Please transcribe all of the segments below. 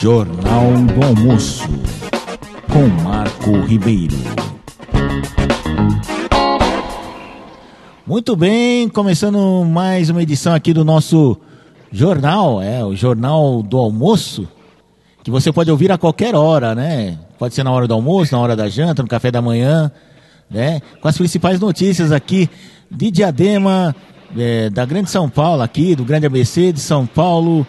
Jornal do Almoço, com Marco Ribeiro. Muito bem, começando mais uma edição aqui do nosso jornal, é o Jornal do Almoço, que você pode ouvir a qualquer hora, né? Pode ser na hora do almoço, na hora da janta, no café da manhã, né? Com as principais notícias aqui de Diadema, é, da Grande São Paulo aqui, do Grande ABC de São Paulo,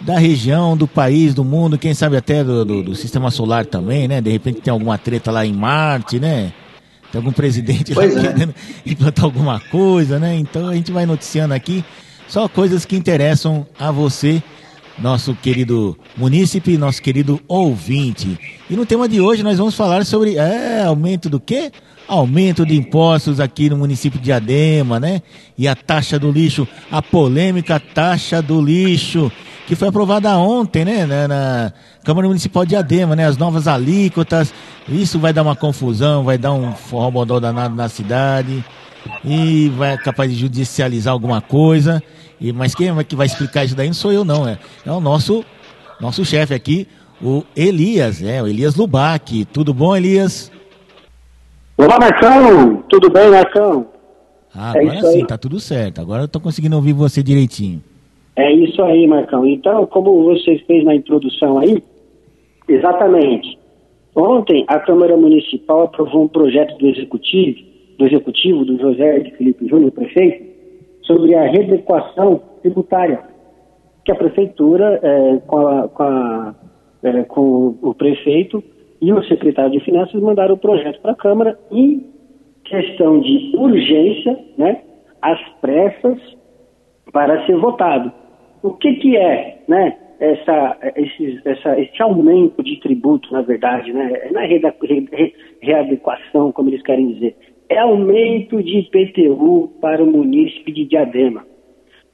da região, do país, do mundo, quem sabe até do, do, do, sistema solar também, né? De repente tem alguma treta lá em Marte, né? Tem algum presidente pois lá é. querendo implantar alguma coisa, né? Então a gente vai noticiando aqui só coisas que interessam a você, nosso querido munícipe, nosso querido ouvinte. E no tema de hoje nós vamos falar sobre é, aumento do quê? Aumento de impostos aqui no município de Adema, né? E a taxa do lixo, a polêmica taxa do lixo, que foi aprovada ontem, né? Na, na Câmara Municipal de Adema, né? As novas alíquotas. Isso vai dar uma confusão, vai dar um forrobodó danado na cidade e vai capaz de judicializar alguma coisa. E, mas quem é que vai explicar isso daí não sou eu não, é, é o nosso nosso chefe aqui, o Elias, é, o Elias Lubac. Tudo bom, Elias? Olá, Marcão! Tudo bem, Marcão? Ah, É agora aí. sim, tá tudo certo. Agora eu tô conseguindo ouvir você direitinho. É isso aí, Marcão. Então, como você fez na introdução aí, exatamente. Ontem a Câmara Municipal aprovou um projeto do Executivo, do Executivo, do José de Felipe Júnior, prefeito, sobre a readequação tributária, que a Prefeitura, eh, com, a- com a- eh, com o prefeito e o secretário de Finanças, mandaram o projeto para a Câmara em questão de urgência, né, às pressas, para ser votado. O que, que é né, essa, esse, essa, esse aumento de tributo, na verdade, né? É re- readequação, como eles querem dizer. É aumento de IPTU para o município de Diadema.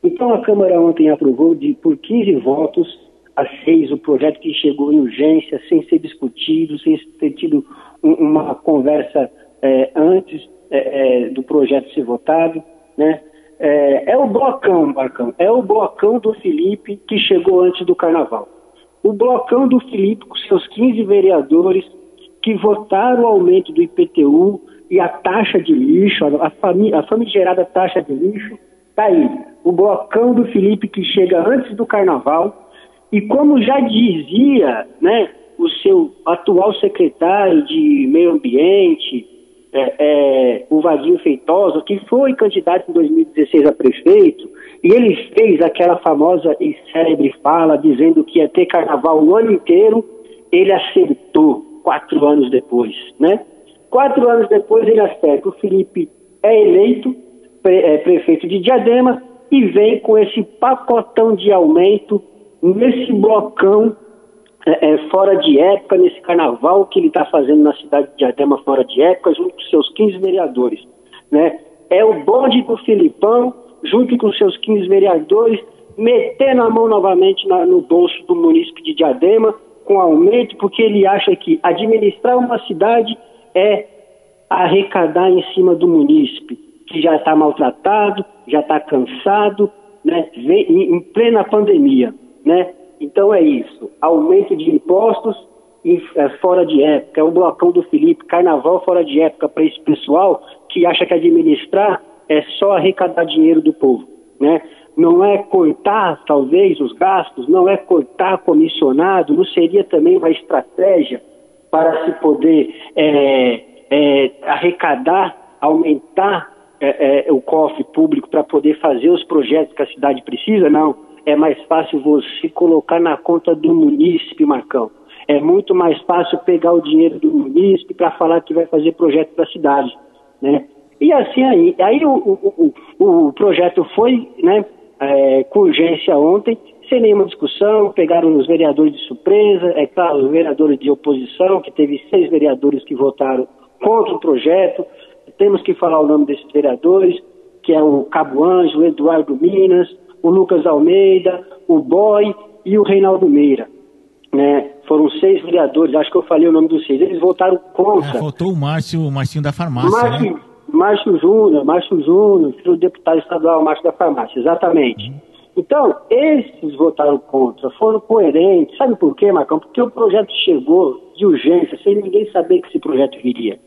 Então a Câmara ontem aprovou de, por 15 votos a 6 o projeto que chegou em urgência, sem ser discutido, sem ter tido um- uma conversa eh, antes eh, eh, do projeto ser votado. Né? É, é o blocão, Marcão, é o blocão do Felipe que chegou antes do carnaval. O blocão do Felipe com seus 15 vereadores que votaram o aumento do IPTU e a taxa de lixo, a, fami a famigerada taxa de lixo, tá aí. O blocão do Felipe que chega antes do carnaval e como já dizia, né, o seu atual secretário de meio ambiente, é, é, o Vaguinho Feitosa, que foi candidato em 2016 a prefeito, e ele fez aquela famosa e célebre fala dizendo que ia ter carnaval o ano inteiro, ele acertou quatro anos depois, né? Quatro anos depois ele acerta. O Felipe é eleito pre- é, prefeito de Diadema e vem com esse pacotão de aumento nesse blocão é, é, fora de época, nesse carnaval que ele está fazendo na cidade de Diadema fora de época, junto com seus 15 vereadores. Né? É o bonde do Filipão, junto com seus 15 vereadores, metendo a mão novamente na- no bolso do município de Diadema, com aumento, porque ele acha que administrar uma cidade é arrecadar em cima do munícipe, que já está maltratado, já está cansado, né? Em, plena pandemia. Né? Então é isso, aumento de impostos em- é, fora de época, é o blocão do Felipe, carnaval fora de época para esse pessoal que acha que administrar é só arrecadar dinheiro do povo. Né? Não é cortar, talvez, os gastos, não é cortar comissionado, não seria também uma estratégia para se poder é, é, arrecadar, aumentar é, é, o cofre público para poder fazer os projetos que a cidade precisa? Não. É mais fácil você colocar na conta do munícipe, Marcão. É muito mais fácil pegar o dinheiro do munícipe para falar que vai fazer projeto da cidade, né? E assim aí, aí o, o, o, o projeto foi, né, é, com urgência ontem, sem nenhuma discussão, pegaram os vereadores de surpresa, é claro, os vereadores de oposição, que teve seis vereadores que votaram contra o projeto, temos que falar o nome desses vereadores, que é o Cabo Anjo, o Eduardo Minas, o Lucas Almeida, o Boy e o Reinaldo Meira. Né? Foram seis vereadores, acho que eu falei o nome dos seis. Eles votaram contra. É, faltou o Márcio, o Marcinho da farmácia, Márcio, né? Márcio Júnior, Márcio Júnior, do deputado estadual Márcio da Farmácia, exatamente. Então, esses votaram contra, foram coerentes. Sabe por quê, Marcão? Porque o projeto chegou de urgência, sem ninguém saber que esse projeto viria.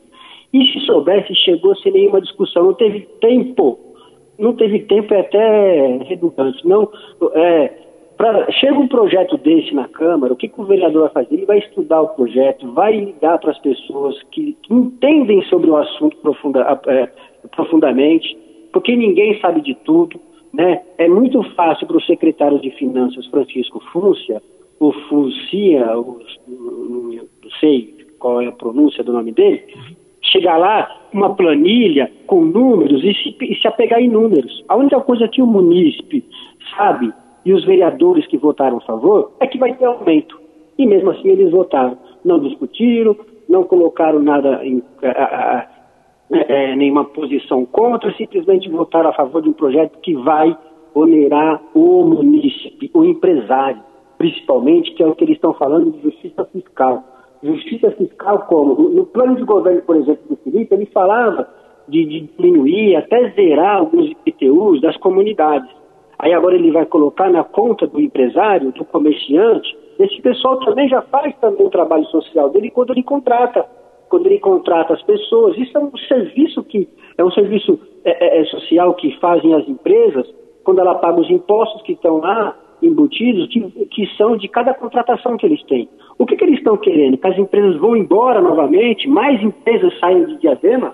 E se soubesse, chegou sem nenhuma discussão. Não teve tempo. Não teve tempo, é até redundante. Não, é, pra, chega um projeto desse na Câmara, o que, que, o vereador vai fazer? Ele vai estudar o projeto, vai ligar para as pessoas que, que, entendem sobre o assunto profunda, é, profundamente, porque ninguém sabe de tudo. Né? É muito fácil para o secretário de Finanças, Francisco Fúcia, o Fúcia, não sei qual é a pronúncia do nome dele, chegar lá uma planilha com números e se, e se apegar em números. A única coisa que o munícipe sabe e os vereadores que votaram a favor é que vai ter aumento. E mesmo assim eles votaram. Não discutiram, não colocaram nada em. A, a, é, nenhuma posição contra, simplesmente votaram a favor de um projeto que vai onerar o munícipe, o empresário, principalmente, que é o que eles estão falando de justiça fiscal. Justiça fiscal como? No plano de governo, por exemplo, do Felipe, ele falava de, de diminuir, até zerar alguns IPTUs das comunidades. Aí agora ele vai colocar na conta do empresário, do comerciante, esse pessoal também já faz também o trabalho social dele quando ele contrata quando ele contrata as pessoas. Isso é um serviço que é um serviço é, é, é, social que fazem as empresas quando ela paga os impostos que estão lá embutidos, que, que são de cada contratação que eles têm. O que, que eles estão querendo? Que as empresas vão embora novamente, mais empresas saem de diadema?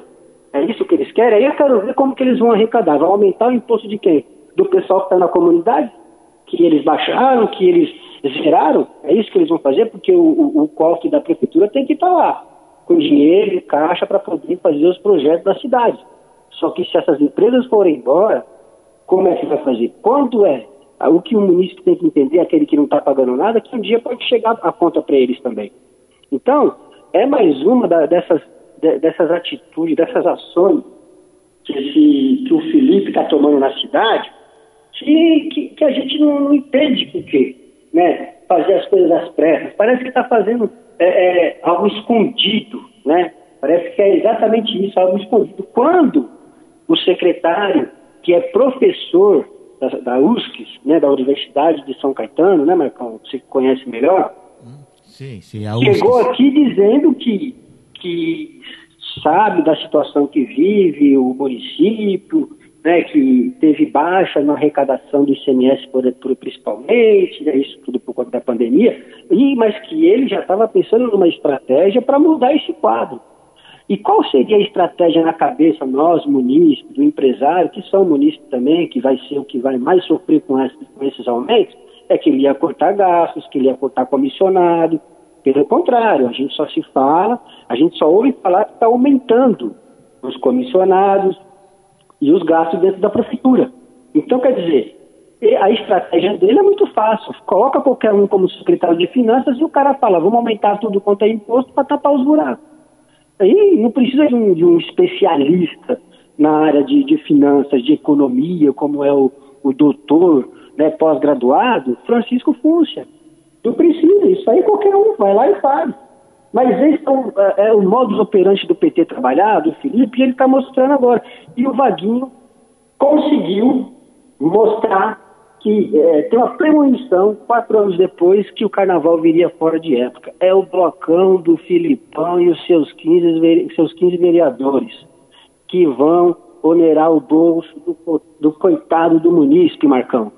É isso que eles querem? Aí eu quero ver como que eles vão arrecadar. Vão aumentar o imposto de quem? Do pessoal que está na comunidade? Que eles baixaram, que eles zeraram? É isso que eles vão fazer? Porque o, o, o cofre da prefeitura tem que estar tá lá com dinheiro e caixa para poder fazer os projetos da cidade. Só que se essas empresas forem embora, como é que vai fazer? Quando é? O que o município tem que entender, aquele que não está pagando nada, que um dia pode chegar a conta para eles também. Então, é mais uma da, dessas, de, dessas atitudes, dessas ações que, esse, que o Felipe está tomando na cidade, que, que, que, a gente não, não entende por quê. Né? Fazer as coisas às pressas. Parece que está fazendo é, é, algo escondido, né? Parece que é exatamente isso, algo escondido. Quando o secretário, que é professor da, da USC, né, da Universidade de São Caetano, né, Marcão? Você conhece melhor? Sim, sim, Chegou aqui dizendo que, que sabe da situação que vive o município, né, que teve baixa na arrecadação do ICMS por, por, principalmente, né, isso tudo por conta da pandemia, e, mas que ele já estava pensando numa estratégia para mudar esse quadro. E qual seria a estratégia na cabeça, nós, munícipes, do empresário, que são munícipes também, que vai ser o que vai mais sofrer com, com esses aumentos? É que ele ia cortar gastos, que ele ia cortar comissionado. Pelo contrário, a gente só se fala, a gente só ouve falar que está aumentando os comissionados, e os gastos dentro da prefeitura. Então, quer dizer, a estratégia dele é muito fácil. Coloca qualquer um como secretário de finanças e o cara fala, vamos aumentar tudo quanto é imposto para tapar os buracos. Aí não precisa de um, de um especialista na área de, de, finanças, de economia, como é o, o doutor né, pós-graduado, Francisco Fúcia. Não precisa, isso aí qualquer um vai lá e faz. Mas esse é o, é, é o modus operandi do PT trabalhar, do Felipe, e ele está mostrando agora. E o Vaguinho conseguiu mostrar que é, tem uma premonição, quatro anos depois, que o carnaval viria fora de época. É o blocão do Filipão e os seus 15, seus 15 vereadores, que vão onerar o bolso do, do coitado do munícipe, Marcão.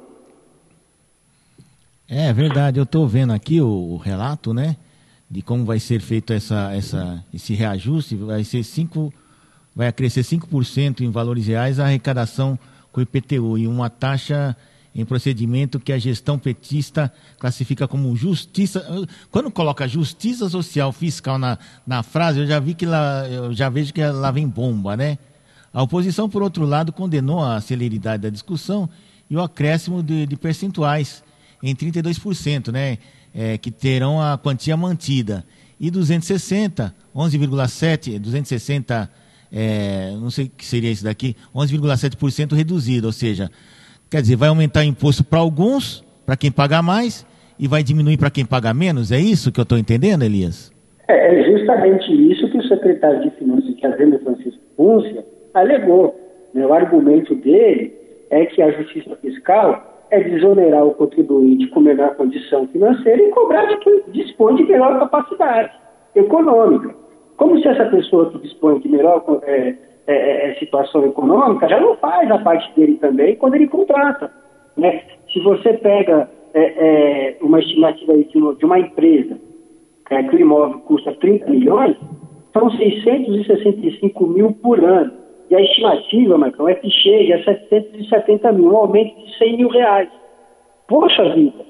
É verdade, eu estou vendo aqui o, o relato, né? De como vai ser feito essa, essa, esse reajuste, vai ser 5, vai crescer 5% em valores reais a arrecadação com o IPTU e uma taxa em procedimento que a gestão petista classifica como justiça. Quando coloca justiça social fiscal na, na frase, eu já vi que lá, eu já vejo que lá vem bomba, né? A oposição, por outro lado, condenou a celeridade da discussão e o acréscimo de, de percentuais em 32%, né? É, que terão a quantia mantida. E 260, 11,7, 260, é, não sei o que seria isso daqui, 11,7% reduzido, ou seja, quer dizer, vai aumentar o imposto para alguns, para quem paga mais, e vai diminuir para quem paga menos, é isso que eu estou entendendo, Elias? É, é justamente isso que o secretário de Finanças, que é a Francisco Púncia, alegou. O argumento dele é que a justiça fiscal é desonerar o contribuinte com menor condição financeira e cobrar de quem dispõe de melhor capacidade econômica. Como se essa pessoa que dispõe de melhor é, é, é, situação econômica já não faz a parte dele também quando ele contrata. Né? Se você pega é, é, uma estimativa de uma empresa é, que o imóvel custa 30 milhões, são 665 mil por ano. E a estimativa, Marcão, é que chegue a 770 mil, um aumento de 100 mil reais. Poxa vida!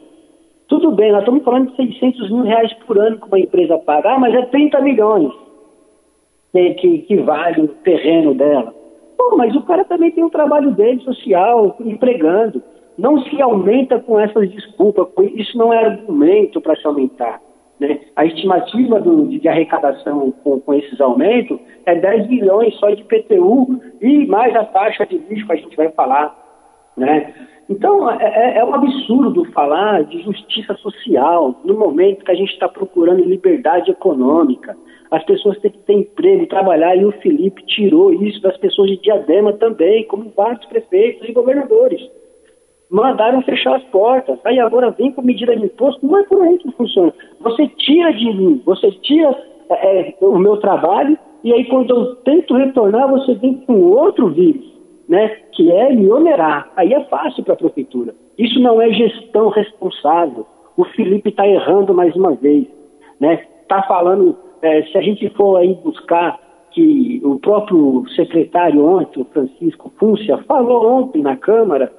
Tudo bem, nós estamos falando de 600 mil reais por ano que uma empresa paga, ah, mas é 30 milhões que, que, que vale o terreno dela. Pô, mas o cara também tem o um trabalho dele social, empregando. Não se aumenta com essas desculpas, isso não é argumento para se aumentar. Né? A estimativa do, de, arrecadação com, com, esses aumentos é 10 bilhões só de PTU e mais a taxa de lixo que a gente vai falar. Né? Então, é, é, é um absurdo falar de justiça social no momento que a gente está procurando liberdade econômica. As pessoas têm que ter emprego, trabalhar, e o Felipe tirou isso das pessoas de Diadema também, como vários prefeitos e governadores mandaram fechar as portas. Aí agora vem com medida de imposto, não é por aí que funciona. Você tira de mim, você tira é, o meu trabalho, e aí quando eu tento retornar, você vem com outro vírus, né? Que é me onerar. Aí é fácil para a prefeitura. Isso não é gestão responsável. O Felipe está errando mais uma vez, né? Está falando, é, se a gente for aí buscar que o próprio secretário ontem, o Francisco Fúncia, falou ontem na Câmara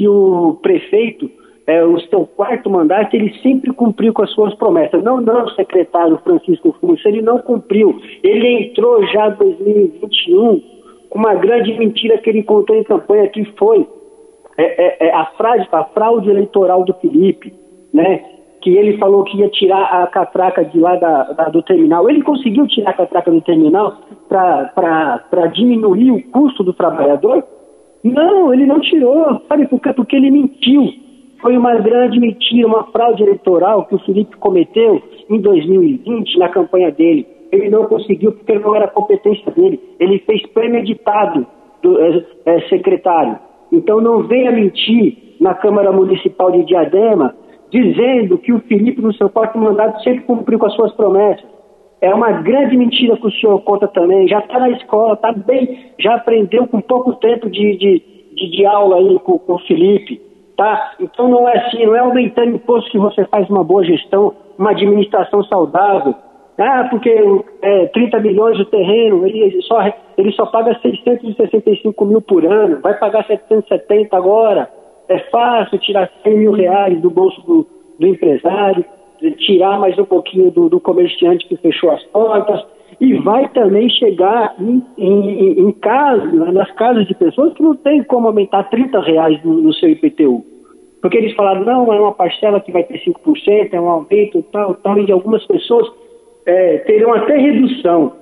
que o prefeito, é, o seu quarto mandato, ele sempre cumpriu com as suas promessas. Não, não, secretário Francisco Fúcio, ele não cumpriu. Ele entrou já em 2021 com uma grande mentira que ele contou em campanha, que foi é, é, é, a, frase, a fraude eleitoral do Felipe, né? que ele falou que ia tirar a catraca de lá da, da, do terminal. Ele conseguiu tirar a catraca do terminal para diminuir o custo do trabalhador? Não, ele não tirou. Sabe por quê? Porque ele mentiu. Foi uma grande mentira, uma fraude eleitoral que o Felipe cometeu em 2020 na campanha dele. Ele não conseguiu porque não era competência dele. Ele fez premeditado do é, secretário. Então não venha mentir na Câmara Municipal de Diadema dizendo que o Felipe, no seu quarto mandato, sempre cumpriu com as suas promessas. É uma grande mentira que o senhor conta também. Já está na escola, está bem, já aprendeu com pouco tempo de, de, de, de aula aí com, com, o Felipe. Tá? Então não é assim, não é aumentando imposto que você faz uma boa gestão, uma administração saudável. Ah, porque é, 30 milhões de terreno, ele só, ele só paga 665 mil por ano, vai pagar 770 agora. É fácil tirar 100 mil reais do bolso do, do empresário tirar mais um pouquinho do, do comerciante que fechou as portas e vai também chegar em, em, em casas, nas casas de pessoas que não tem como aumentar 30 reais no, no, seu IPTU. Porque eles falaram, não, é uma parcela que vai ter 5%, é um aumento, tal, tal, e algumas pessoas é, terão até redução.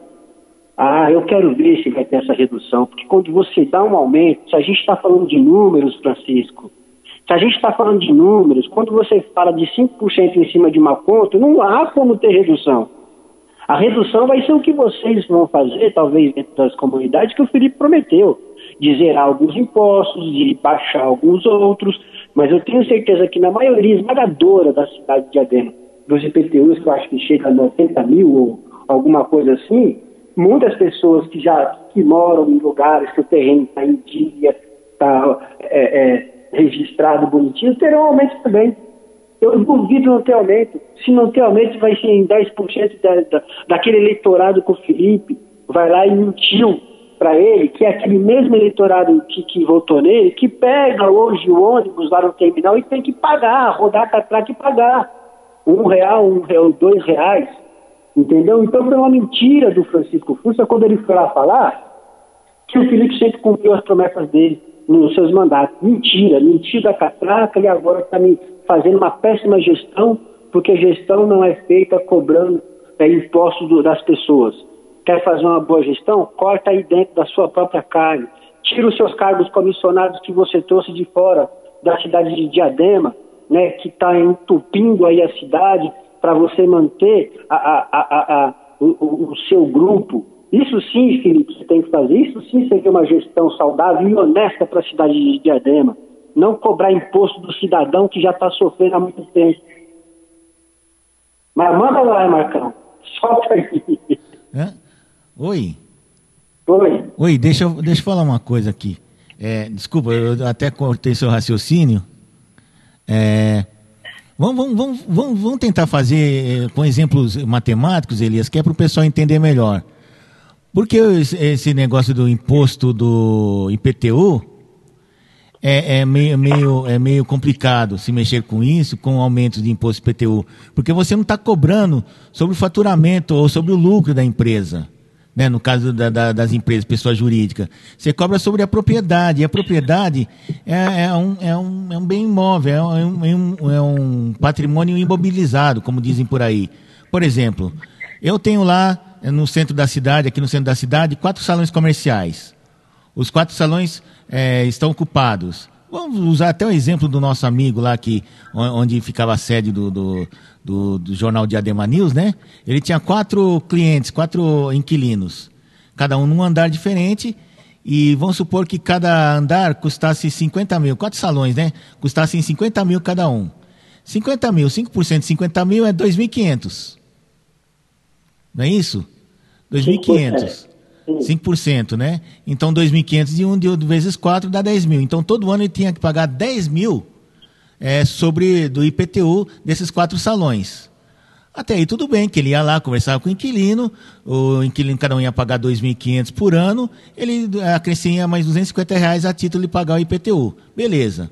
Ah, eu quero ver se vai ter essa redução, porque quando você dá um aumento, se a gente está falando de números, Francisco, se a gente está falando de números, quando você fala de 5% em cima de uma conta, não há como ter redução. A redução vai ser o que vocês vão fazer, talvez dentro das comunidades, que o Felipe prometeu. De zerar alguns impostos, de baixar alguns outros, mas eu tenho certeza que na maioria esmagadora da cidade de Diadema, dos IPTUs, que eu acho que chega a 90 mil ou alguma coisa assim, muitas pessoas que já que moram em lugares que o terreno está em dia, está é, é, registrado bonitinho, terão aumento também. Eu duvido não ter aumento. Se não ter aumento, vai ser em 10% da, da, daquele eleitorado com o Felipe, vai lá e mentiu para ele, que é aquele mesmo eleitorado que, que votou nele, que pega hoje o ônibus lá no terminal e tem que pagar, rodar a catraca e pagar. Um real, um real, dois reais. Entendeu? Então foi uma mentira do Francisco Fussa quando ele foi lá falar que o Felipe sempre cumpriu as promessas dele nos seus mandatos. Mentira, mentira catraca e agora está me fazendo uma péssima gestão, porque gestão não é feita cobrando é, impostos do, das pessoas. Quer fazer uma boa gestão? Corta aí dentro da sua própria carne. Tira os seus cargos comissionados que você trouxe de fora da cidade de Diadema, né, que está entupindo aí a cidade para você manter a, a, a, o, o seu grupo isso sim, Felipe, você tem que fazer. Isso sim seria uma gestão saudável e honesta para a cidade de Diadema. não cobrar imposto do cidadão que já está sofrendo há muito tempo. Mas manda lá, Marcão. Solta aí. Hã? Oi. Oi. Oi, deixa eu, deixa eu falar uma coisa aqui. É, desculpa, eu até cortei seu raciocínio. É, vamos, vamos, vamos, vamos, vamos tentar fazer é, com exemplos matemáticos, Elias, que é para o pessoal entender melhor. Porque esse negócio do imposto do IPTU é, é, meio, meio, é meio complicado se mexer com isso, com aumento de imposto IPTU. Porque você não está cobrando sobre o faturamento ou sobre o lucro da empresa né, no caso da, da, das empresas, pessoa jurídica. Você cobra sobre a propriedade, e a propriedade é, é, um, é, um, é um bem imóvel, é um, é, um, é um patrimônio imobilizado, como dizem por aí. Por exemplo, eu tenho lá no centro da cidade, aqui no centro da cidade, quatro salões comerciais. Os quatro salões é, estão ocupados. Vamos usar até o exemplo do nosso amigo lá, que, onde ficava a sede do, do, do, do jornal Diadema News, né? Ele tinha quatro clientes, quatro inquilinos, cada um num andar diferente. E vamos supor que cada andar custasse 50 mil, quatro salões, né? Custassem 50 mil cada um. 50 mil, 5% de 50 mil é 2.500. Não é isso? 2.500. 5%, né? Então, 2.500 de 1 de vezes 4 dá 10 mil. Então, todo ano ele tinha que pagar 10 mil é, sobre do IPTU desses quatro salões. Até aí tudo bem, que ele ia lá, conversava com o inquilino, o inquilino cada um ia pagar 2.500 por ano, ele acrescia mais 250 reais a título de pagar o IPTU. Beleza.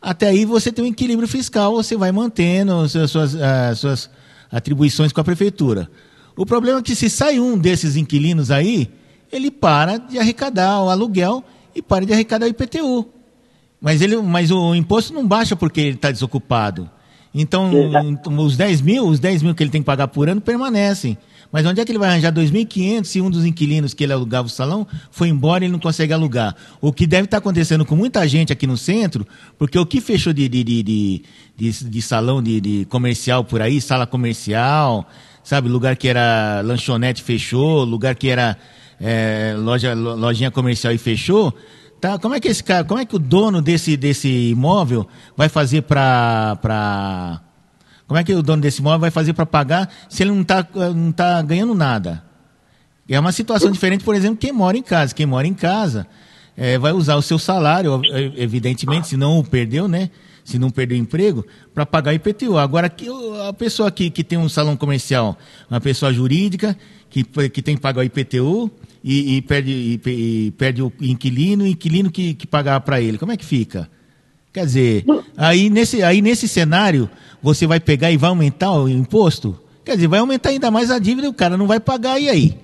Até aí você tem um equilíbrio fiscal, você vai mantendo as suas, as suas atribuições com a prefeitura. O problema é que se sai um desses inquilinos aí, ele para de arrecadar o aluguel e para de arrecadar o IPTU. Mas, ele, mas o imposto não baixa porque ele está desocupado. Então, os 10 mil, os 10 mil que ele tem que pagar por ano permanecem. Mas onde é que ele vai arranjar 2.500 se um dos inquilinos que ele alugava o salão foi embora e ele não consegue alugar? O que deve estar tá acontecendo com muita gente aqui no centro, porque o que fechou de, de, de, de, de, de salão de, de comercial por aí, sala comercial, sabe? Lugar que era lanchonete fechou, lugar que era é, loja, lojinha comercial e fechou. Tá, como é que esse cara, como é que o dono desse, desse imóvel vai fazer para para como é que o dono desse imóvel vai fazer para pagar se ele não está não tá ganhando nada? É uma situação diferente, por exemplo, quem mora em casa. Quem mora em casa é, vai usar o seu salário, evidentemente, se não o perdeu, né? Se não perder o emprego, para pagar IPTU. Agora, a pessoa que, que tem um salão comercial, uma pessoa jurídica, que, que tem que pagar o IPTU e, e perde, e, e, perde o inquilino, o inquilino que, que pagar para ele, como é que fica? Quer dizer, aí nesse, aí nesse cenário, você vai pegar e vai aumentar o imposto? Quer dizer, vai aumentar ainda mais a dívida, o cara não vai pagar, e aí?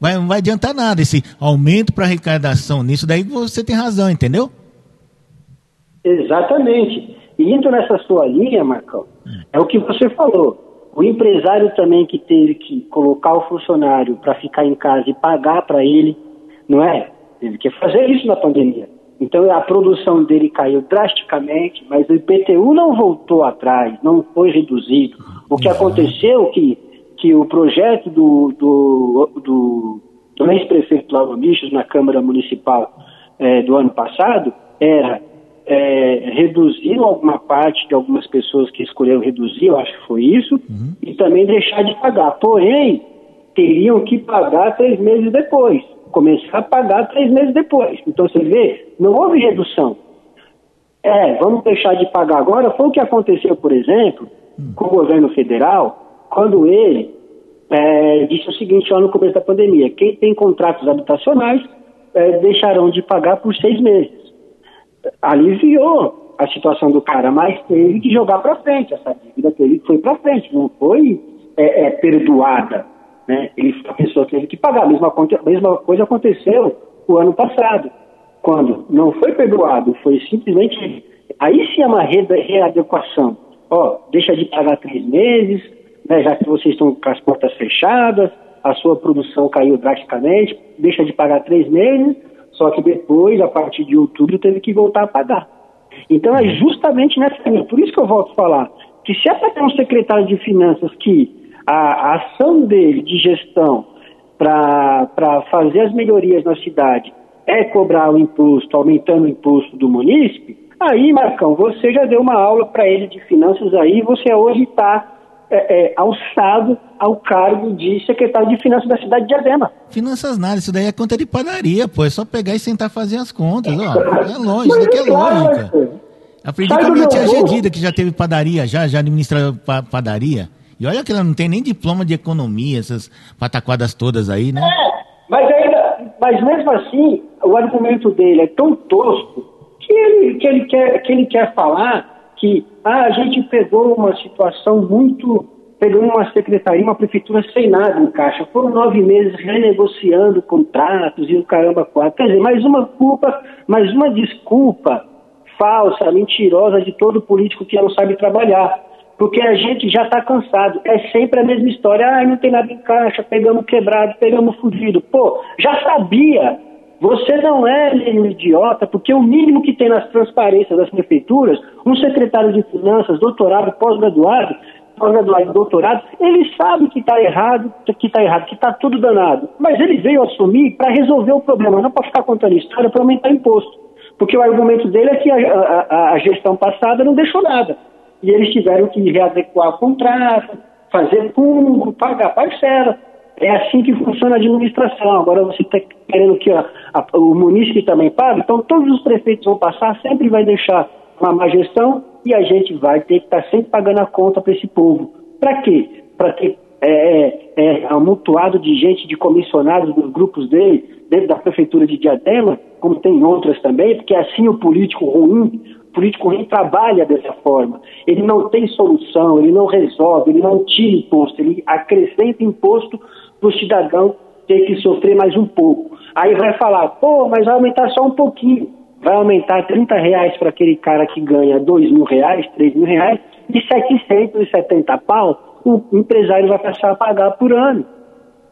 Vai, não vai adiantar nada esse aumento para arrecadação. Nisso daí você tem razão, entendeu? Exatamente. E indo nessa sua linha, Marcão, é o que você falou. O empresário também que teve que colocar o funcionário para ficar em casa e pagar para ele, não é? Teve que fazer isso na pandemia. Então a produção dele caiu drasticamente, mas o IPTU não voltou atrás, não foi reduzido. O que aconteceu que que o projeto do, do, do, do ex-prefeito Lauro Michos na Câmara Municipal é, do ano passado era é, reduzir alguma parte de algumas pessoas que escolheram reduzir, eu acho que foi isso, uhum. e também deixar de pagar. Porém, teriam que pagar três meses depois, começar a pagar três meses depois. Então você vê, não houve redução. É, vamos deixar de pagar agora. Foi o que aconteceu, por exemplo, uhum. com o governo federal, quando ele é, disse o seguinte lá no começo da pandemia: quem tem contratos habitacionais é, deixarão de pagar por seis meses aliviou a situação do cara, mas teve que jogar para frente. Essa dívida que foi para frente, não foi é, é, perdoada. Né? Ele, a pessoa teve que pagar. A mesma, mesma coisa aconteceu o ano passado, quando não foi perdoado, foi simplesmente. Aí sim é uma readequação. Ó, deixa de pagar três meses, né, já que vocês estão com as portas fechadas, a sua produção caiu drasticamente, deixa de pagar três meses, só que depois, a partir de outubro, teve que voltar a pagar. Então é uhum. justamente nessa linha. Por isso que eu volto a falar que se é para ter um secretário de finanças que a, a ação dele de gestão para fazer as melhorias na cidade é cobrar o imposto, aumentando o imposto do munícipe, Aí, Marcão, você já deu uma aula para ele de finanças aí, você hoje está é, é, alçado ao cargo de secretário de finanças da cidade de Adema. Finanças nada, isso daí é conta de padaria, pô. É só pegar e sentar fazer as contas, ó. É lógico, isso aqui é lógica. Aprendi com a minha tia Gedida, que já teve padaria, já, já administra padaria. E olha que ela não tem nem diploma de economia, essas pataquadas todas aí, né? É, mas ainda, mas mesmo assim, o argumento dele é tão tosco que ele, que ele, quer, que ele quer falar que ah, a gente pegou uma situação muito. Pegou uma secretaria, uma prefeitura sem nada em caixa. Foram nove meses renegociando contratos e o caramba quatro. Quer dizer, mais uma culpa, mais uma desculpa falsa, mentirosa de todo político que não sabe trabalhar. Porque a gente já está cansado. É sempre a mesma história. Ah, não tem nada em caixa, pegamos quebrado, pegamos fugido. Pô, já sabia você não é um idiota, porque o mínimo que tem nas transparências das prefeituras, um secretário de finanças, doutorado, pós-graduado, pós-graduado e doutorado, ele sabe que está errado, que está errado, que está tudo danado. Mas ele veio assumir para resolver o problema, não para ficar contando história para aumentar imposto. Porque o argumento dele é que a, a, a gestão passada não deixou nada. E eles tiveram que readequar o contrato, fazer fundo, pagar parcela. É assim que funciona a administração. Agora você está querendo que a, o município também pague, então todos os prefeitos vão passar, sempre vai deixar uma má gestão e a gente vai ter que estar tá sempre pagando a conta para esse povo. Para quê? Para ter é, é, é, amontoado de gente, de comissionados dos grupos dele, dentro da prefeitura de Diadema, como tem outras também, porque assim o político ruim, o político ruim trabalha dessa forma. Ele não tem solução, ele não resolve, ele não tira imposto, ele acrescenta imposto para o cidadão ter que sofrer mais um pouco. Aí vai falar, pô, mas vai aumentar só um pouquinho. Vai aumentar 30 reais para aquele cara que ganha 2 mil reais, 3 mil reais, e 770 pau, o empresário vai passar a pagar por ano.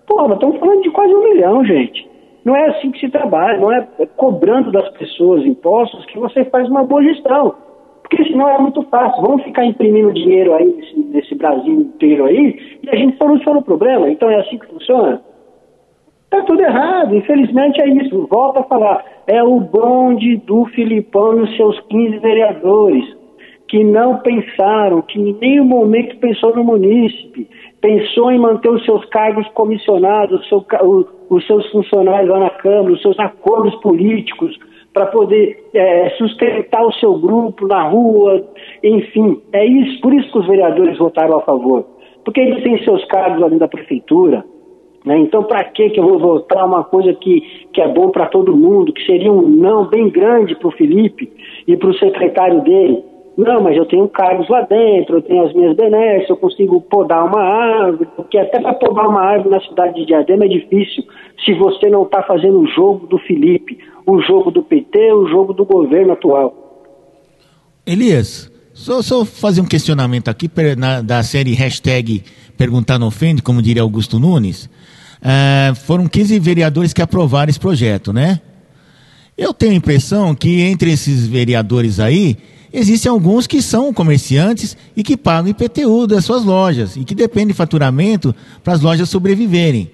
Pô, nós estamos falando de quase um milhão, gente. Não é assim que se trabalha, não é cobrando das pessoas impostos que você faz uma boa gestão. Porque senão é muito fácil. Vamos ficar imprimindo dinheiro aí nesse, nesse Brasil inteiro aí e a gente soluciona o problema. Então é assim que funciona? Está tudo errado. Infelizmente é isso. Volto a falar. É o bonde do Filipão e seus 15 vereadores que não pensaram, que em nenhum momento pensou no munícipe, pensou em manter os seus cargos comissionados, os, seu, os seus funcionários lá na Câmara, os seus acordos políticos, para poder é, sustentar o seu grupo na rua, enfim. É isso, por isso que os vereadores votaram a favor. Porque eles têm seus cargos ali da prefeitura. Né? Então, para que eu vou votar uma coisa que, que é bom para todo mundo, que seria um não bem grande para o Felipe e para o secretário dele? Não, mas eu tenho cargos lá dentro, eu tenho as minhas benesses, eu consigo podar uma árvore, porque até para podar uma árvore na cidade de Diadema é difícil se você não está fazendo o jogo do Felipe, o jogo do PT, o jogo do governo atual. Elias, só, só fazer um questionamento aqui na, da série hashtag Perguntar não ofende, como diria Augusto Nunes. É, foram 15 vereadores que aprovaram esse projeto, né? Eu tenho a impressão que entre esses vereadores aí, existem alguns que são comerciantes e que pagam IPTU das suas lojas e que dependem de faturamento para as lojas sobreviverem.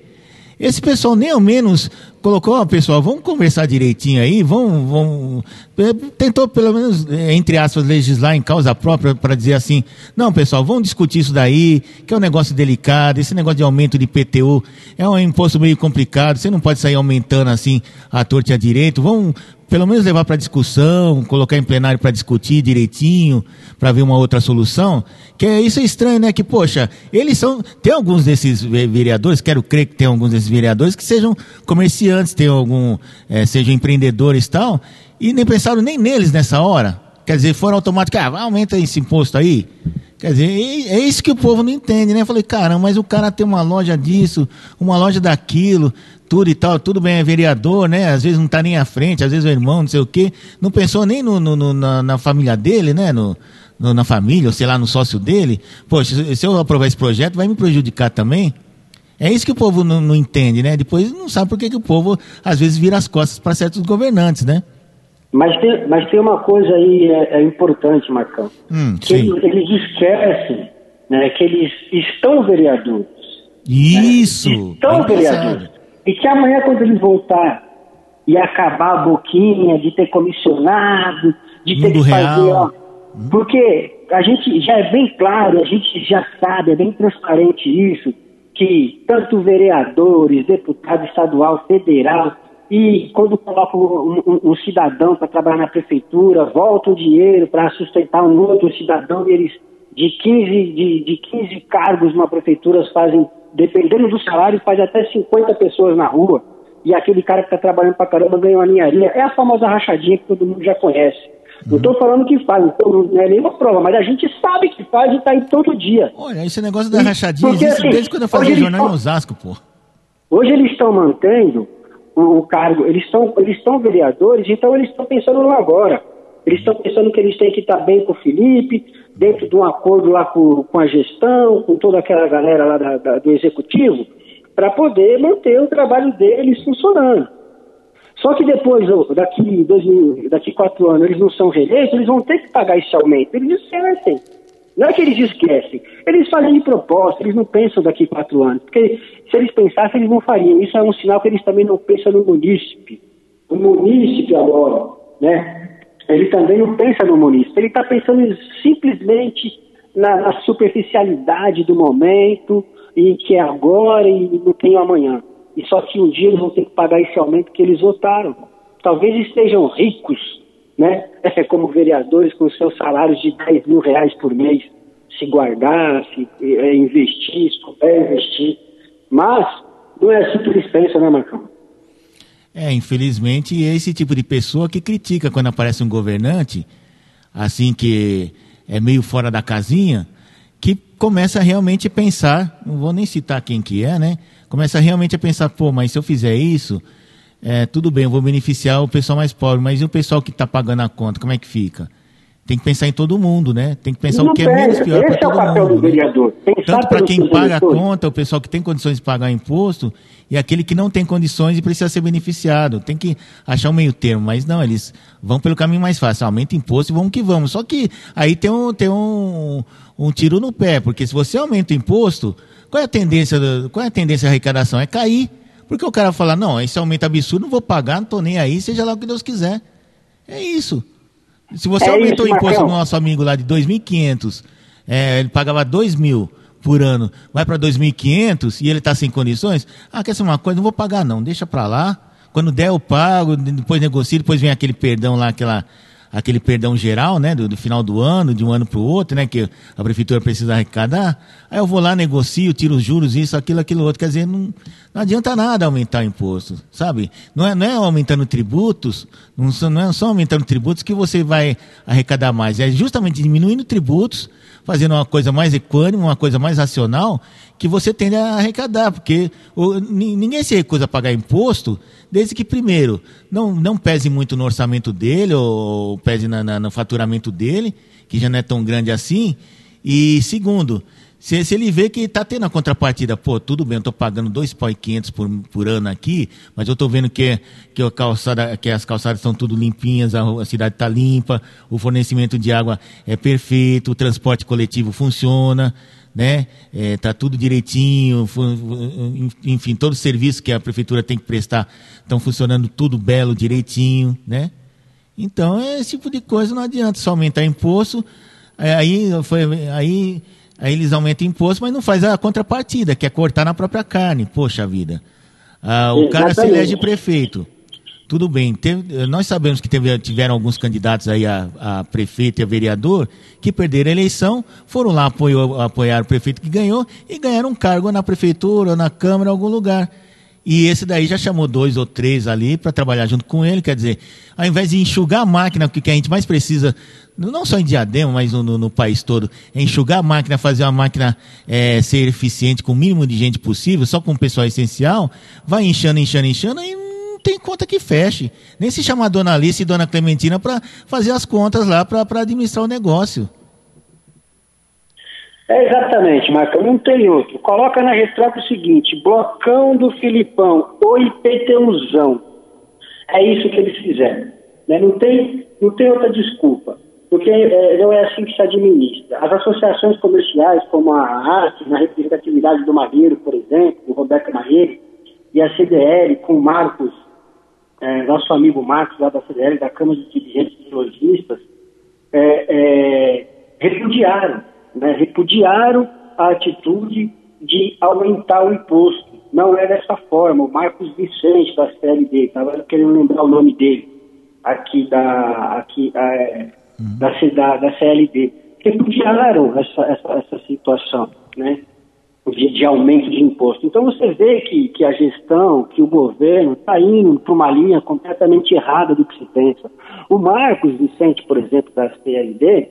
Esse pessoal nem ao menos colocou, ó, pessoal, vamos conversar direitinho aí, vamos, vamos. É, tentou, pelo menos, é, entre aspas, legislar em causa própria para dizer assim: não, pessoal, vamos discutir isso daí, que é um negócio delicado, esse negócio de aumento de PTU é um imposto meio complicado, você não pode sair aumentando assim a torta e a direito, vamos, pelo menos levar para discussão, colocar em plenário para discutir direitinho, para ver uma outra solução. Que é isso é estranho, né? Que poxa, eles são tem alguns desses vereadores, quero crer que tem alguns desses vereadores que sejam comerciantes, tenham algum é, sejam empreendedores e tal, e nem pensaram nem neles nessa hora. Quer dizer, foram automáticos, ah, aumenta esse imposto aí. Quer dizer, é isso que o povo não entende, né? Eu falei, caramba, mas o cara tem uma loja disso, uma loja daquilo, tudo e tal, tudo bem, é vereador, né? Às vezes não está nem à frente, às vezes é irmão, não sei o quê. Não pensou nem no, no, no na, na, família dele, né? No, no, na família, ou sei lá, no sócio dele. Poxa, se eu aprovar esse projeto, vai me prejudicar também? É isso que o povo não, não entende, né? Depois não sabe por que, que o povo às vezes vira as costas para certos governantes, né? Mas tem, mas tem uma coisa aí é, é importante, Marcão. Hum, que eles, eles, esquecem né, que eles estão vereadores. Isso! Né? Estão vereadores. E que amanhã, quando eles voltar e acabar a boquinha de ter comissionado, de ter que fazer. Ó, porque a gente já é bem claro, a gente já sabe, é bem transparente isso, que tanto vereadores, deputado estadual, federal, e quando colocam um, um, um cidadão para trabalhar na prefeitura, volta o dinheiro para sustentar um outro cidadão e eles de 15, de, de 15 cargos numa prefeitura fazem, dependendo do salário, faz até 50 pessoas na rua. E aquele cara que está trabalhando para caramba ganha uma ninharia. É a famosa rachadinha que todo mundo já conhece. Uhum. Não estou falando que faz, não é nenhuma prova, mas a gente sabe que faz e está aí todo dia. Olha, esse negócio da rachadinha Porque, existe assim, desde quando eu fazia jornal em Osasco, pô. Hoje eles estão mantendo o, o cargo, eles estão eles vereadores, então eles estão pensando no agora. Eles estão pensando que eles têm que estar bem com o Felipe, dentro de um acordo lá com, com a gestão, com toda aquela galera lá da, da, do executivo, para poder manter o trabalho deles funcionando. Só que depois, daqui, dois, daqui quatro anos, eles não são reeleitos, eles vão ter que pagar esse aumento. Eles esquecem. Não é que eles esquecem. Eles fazem de proposta, eles não pensam daqui quatro anos. Porque se eles pensassem, eles não fariam. Isso é um sinal que eles também não pensam no munícipe. O munícipe agora, né? Ele também não pensa no munícipe. Ele está pensando simplesmente na, na superficialidade do momento, e que é agora e não tem amanhã. E só que um dia eles vão ter que pagar esse aumento que eles votaram. Talvez estejam ricos, né? É como vereadores com seus salários de 10 mil reais por mês, se guardar, se é, investir, se puder investir. Mas não é assim que eles pensam, né, Marcão? É, infelizmente, esse tipo de pessoa que critica quando aparece um governante, assim que é meio fora da casinha, que começa realmente a pensar, não vou nem citar quem que é, né? começa realmente a pensar, pô, mas se eu fizer isso, é, tudo bem, eu vou beneficiar o pessoal mais pobre, mas e o pessoal que está pagando a conta, como é que fica? Tem que pensar em todo mundo, né? Tem que pensar o que é menos pior para todo é mundo. Né? Tanto para quem paga a conta, o pessoal que tem condições de pagar imposto, e aquele que não tem condições e precisa ser beneficiado. Tem que achar um meio termo, mas não, eles vão pelo caminho mais fácil. Aumenta imposto e vamos que vamos. Só que aí tem um, tem um, um tiro no pé, porque se você aumenta o imposto, qual é a tendência, do, qual é a tendência da arrecadação? É cair. Porque o cara fala, não, esse aumento absurdo, não vou pagar, não estou nem aí, seja lá o que Deus quiser. É isso. Se você é aumentou isso, o imposto do nosso amigo lá de 2.500, é, ele pagava 2 mil por ano, vai para 2.500 e ele está sem condições, ah, quer ser uma coisa, não vou pagar não, deixa para lá. Quando der eu pago, depois negocio, depois vem aquele perdão lá, aquela aquele perdão geral, né, do, do final do ano, de um ano para o outro, né, que a prefeitura precisa arrecadar. Aí eu vou lá, negocio, tiro os juros, isso, aquilo, aquilo outro. Quer dizer, não, não adianta nada aumentar o imposto, sabe? Não é, não é aumentando tributos, não, são, não é só aumentando tributos que você vai arrecadar mais. É justamente diminuindo tributos, fazendo uma coisa mais equânime, uma coisa mais racional, que você tende a arrecadar, porque o, ninguém se recusa a pagar imposto, desde que, primeiro, não, não pese muito no orçamento dele, ou pese na, na, no faturamento dele, que já não é tão grande assim, e segundo, se, se, ele vê que está tendo a contrapartida, pô, tudo bem, eu estou pagando dois pau quinhentos por, por ano aqui, mas eu estou vendo que, que, a calçada, que as calçadas estão tudo limpinhas, a, a cidade está limpa, o fornecimento de água é perfeito, o transporte coletivo funciona, né? É, tá tudo direitinho, enfim, todo o serviço que a prefeitura tem que prestar estão funcionando tudo belo, direitinho, né? Então, esse tipo de coisa não adianta só aumentar imposto, é, aí foi aí Aí eles aumentam imposto, mas não faz a contrapartida, que é cortar na própria carne. Poxa vida. Ah, o cara se elege prefeito. Tudo bem. Teve, nós sabemos que teve, tiveram alguns candidatos aí a, a, prefeito e a vereador que perderam a eleição, foram lá apoiar o prefeito que ganhou e ganharam um cargo na prefeitura ou na Câmara, em algum lugar. E esse daí já chamou dois ou três ali para trabalhar junto com ele. Quer dizer, ao invés de enxugar a máquina, o que a gente mais precisa, não só em Diadema, mas no, no, no país todo, é enxugar a máquina, fazer a máquina é, ser eficiente com o mínimo de gente possível, só com o pessoal essencial, vai inchando, inchando, inchando, e não tem conta que feche. Nem se chamar Dona Alice e Dona Clementina para fazer as contas lá para administrar o negócio. É exatamente, Marcão, não tem outro. Coloca na retrópole o seguinte: blocão do Filipão, o IPTUzão. É isso que eles fizeram. Né? Não, tem, não tem outra desculpa, porque é, não é assim que se administra. As associações comerciais, como a ARC, na representatividade do Magueiro, por exemplo, o Roberto Magueiro, e a CDL, com Marcos é, nosso amigo Marcos, lá da CDL, da Câmara de Dirigentes de Lojistas, é, é, repudiaram, né, repudiaram a atitude de aumentar o imposto. Não é dessa forma. O Marcos Vicente, da CLD, estava querendo lembrar o nome dele, aqui da, aqui, é, uhum. da, da, da CLD. Repudiaram essa, essa, essa situação, né? De, de, aumento de imposto. Então você vê que, que a gestão, que o governo está indo para uma linha completamente errada do que se pensa. O Marcos Vicente, por exemplo, da CLD,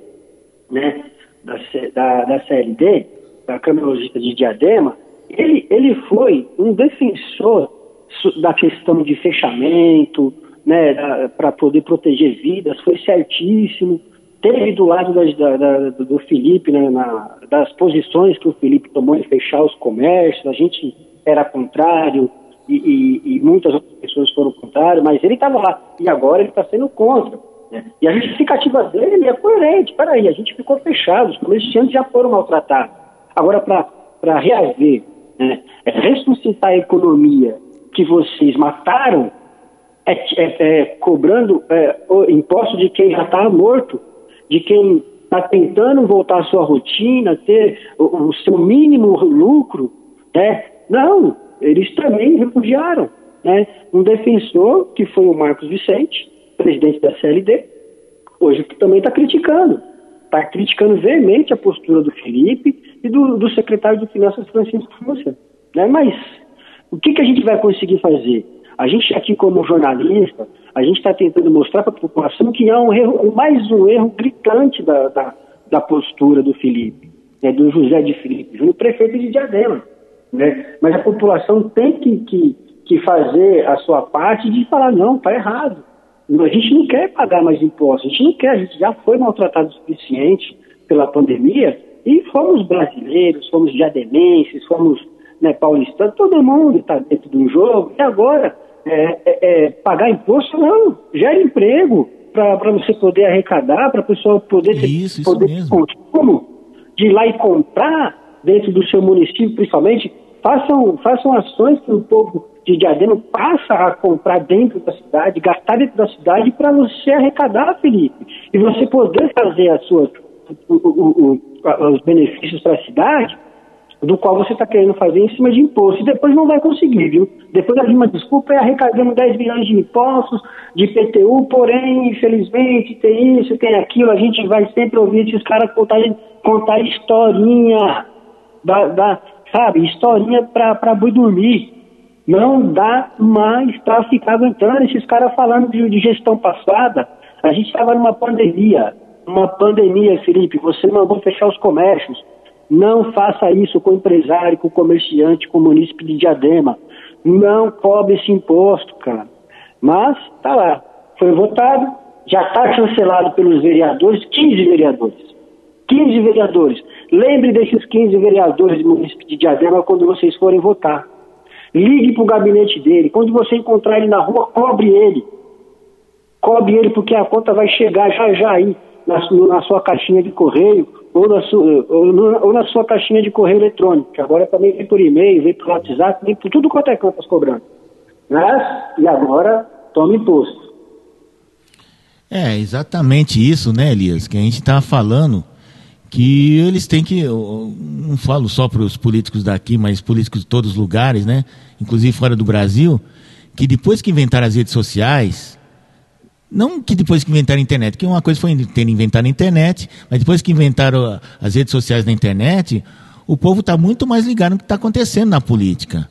né, da, da, da CLD, da Câmara Logística de Diadema, ele, ele foi um defensor da questão de fechamento, né, para poder proteger vidas, foi certíssimo. Teve do lado da, da, do Felipe, né, na, das posições que o Felipe tomou em fechar os comércios, a gente era contrário e, e, e muitas outras pessoas foram contrárias, mas ele estava lá e agora ele está sendo contra. Né? E a justificativa dele é coerente. Peraí, a gente ficou fechado, os comerciantes já foram maltratados. Agora, para reaver, né, é ressuscitar a economia que vocês mataram, é, é, é cobrando é, imposto de quem já está morto, de quem está tentando voltar à sua rotina, ter o, o seu mínimo lucro, né? Não, eles também refugiaram. Né? Um defensor, que foi o Marcos Vicente, presidente da CLD, hoje também está criticando. Está criticando veemente a postura do Felipe e do, do secretário de Finanças, Francisco Fúcia. Né? Mas o que, que a gente vai conseguir fazer? A gente aqui como jornalista, a gente está tentando mostrar para a população que há um erro, mais um erro gritante da, da, da postura do Felipe, né? do José de Felipe, Júnior, prefeito de Diadema. Né? Mas a população tem que, que, que fazer a sua parte de falar, não, está errado. A gente não quer pagar mais impostos, a gente não quer, a gente já foi maltratado o suficiente pela pandemia e fomos brasileiros, fomos diademenses, fomos né, paulistanos, todo mundo está dentro do jogo, e agora é, é, é, pagar imposto não, gera emprego para você poder arrecadar, para a pessoa poder ter isso, poder isso consumo, de ir lá e comprar dentro do seu município, principalmente, façam, façam ações que o povo de Diadema passa a comprar dentro da cidade, gastar dentro da cidade para você arrecadar, Felipe, e você poder fazer as suas, o, o, o, os benefícios para a cidade, do qual você está querendo fazer em cima de imposto. E depois não vai conseguir, viu? Depois a uma desculpa é arrecadando 10 milhões de impostos, de PTU, porém, infelizmente, tem isso, tem aquilo, a gente vai sempre ouvir esses caras contar, contar historinha, da, da, sabe, historinha para boi dormir. Não dá mais para ficar aguentando esses caras falando de, de gestão passada. A gente estava numa pandemia, uma pandemia, Felipe. Você mandou fechar os comércios. Não faça isso com o empresário, com o comerciante, com o munícipe de Diadema. Não cobre esse imposto, cara. Mas, tá lá. Foi votado, já está cancelado pelos vereadores, 15 vereadores. 15 vereadores. Lembre desses 15 vereadores do município de Diadema quando vocês forem votar. Ligue para o gabinete dele. Quando você encontrar ele na rua, cobre ele. Cobre ele porque a conta vai chegar já já aí na na sua caixinha de correio ou na, sua, ou, ou na sua caixinha de correio eletrônico, que agora também vem por e-mail, vem por WhatsApp, vem por tudo quanto é contas cobrando. Mas, e agora, toma imposto. É, exatamente isso, né, Elias, que a gente está falando que eles têm que, não falo só para os políticos daqui, mas políticos de todos os lugares, né, inclusive fora do Brasil, que depois que inventaram as redes sociais, não que depois que inventaram a internet, que uma coisa foi ter inventado a internet, mas depois que inventaram as redes sociais na internet, o povo está muito mais ligado no que está acontecendo na política.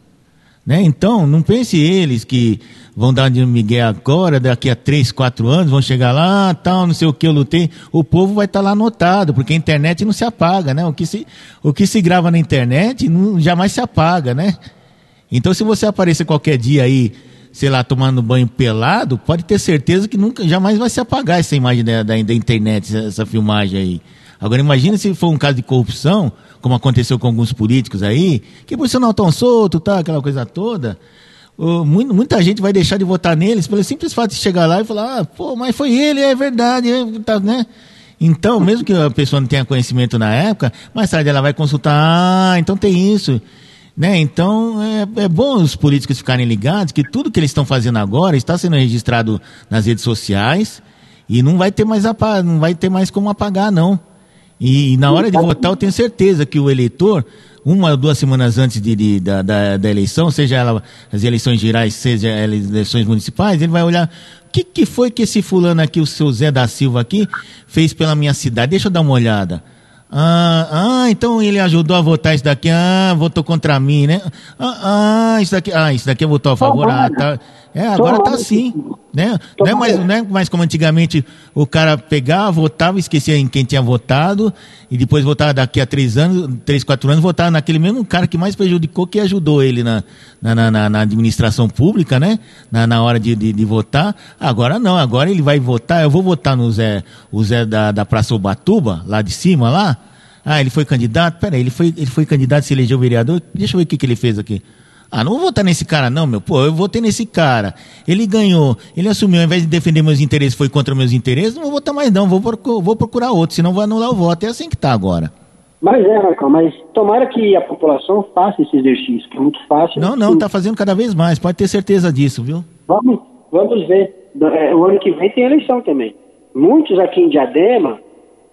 Né? Então, não pense eles que vão dar de Miguel agora, daqui a três, quatro anos, vão chegar lá, tal, não sei o que eu lutei. O povo vai estar tá lá anotado, porque a internet não se apaga, né? O que se, o que se grava na internet não, jamais se apaga, né? Então, se você aparecer qualquer dia aí, sei lá, tomando banho pelado, pode ter certeza que nunca, jamais vai se apagar essa imagem da, da, da internet, essa filmagem aí. Agora imagine se for um caso de corrupção, como aconteceu com alguns políticos aí, que por não tão solto, tá, aquela coisa toda. muita gente vai deixar de votar neles pelo simples fato de chegar lá e falar, ah, pô, mas foi ele, é verdade, é, tá, né? Então, mesmo que a pessoa não tenha conhecimento na época, mais tarde ela vai consultar, ah, então tem isso. Né? Então é, é, bom os políticos ficarem ligados que tudo que eles estão fazendo agora está sendo registrado nas redes sociais e não vai ter mais não vai ter mais como apagar não. E, e na hora de votar eu tenho certeza que o eleitor uma ou duas semanas antes de, de da, da, da, eleição, seja ela as eleições gerais, seja as eleições municipais, ele vai olhar o que, que foi que esse fulano aqui, o seu Zé da Silva aqui, fez pela minha cidade. Deixa eu dar uma olhada. Ah, ah, então ele ajudou a votar isso daqui. Ah, votou contra mim, né? Ah, ah isso daqui, ah, isso daqui votou a favor. Ah, tá. É, agora tá assim, né? Não é, mais, não é mais como antigamente o cara pegava, votava, esquecia em quem tinha votado e depois votava daqui a três anos, três, quatro anos, votava naquele mesmo cara que mais prejudicou, que ajudou ele na, na, na, na administração pública, né? Na, na hora de, de, de, votar. Agora não, agora ele vai votar, eu vou votar no Zé, o Zé da, da Praça Ubatuba, lá de cima, lá. Ah, ele foi candidato? Peraí, ele foi, ele foi candidato, se elegeu vereador? Deixa eu ver o que, que ele fez aqui. Ah, não vou votar nesse cara, não, meu. Pô, eu votei nesse cara. Ele ganhou, ele assumiu, ao invés de defender meus interesses, foi contra meus interesses, não vou votar mais, não. Vou, vou procurar outro, senão vou anular o voto. É assim que tá agora. Mas é, Marcão, mas tomara que a população faça esse exercício, que é muito fácil. Não, não, tá fazendo cada vez mais, pode ter certeza disso, viu? Vamos, vamos ver. É, o ano que vem tem eleição também. Muitos aqui em Diadema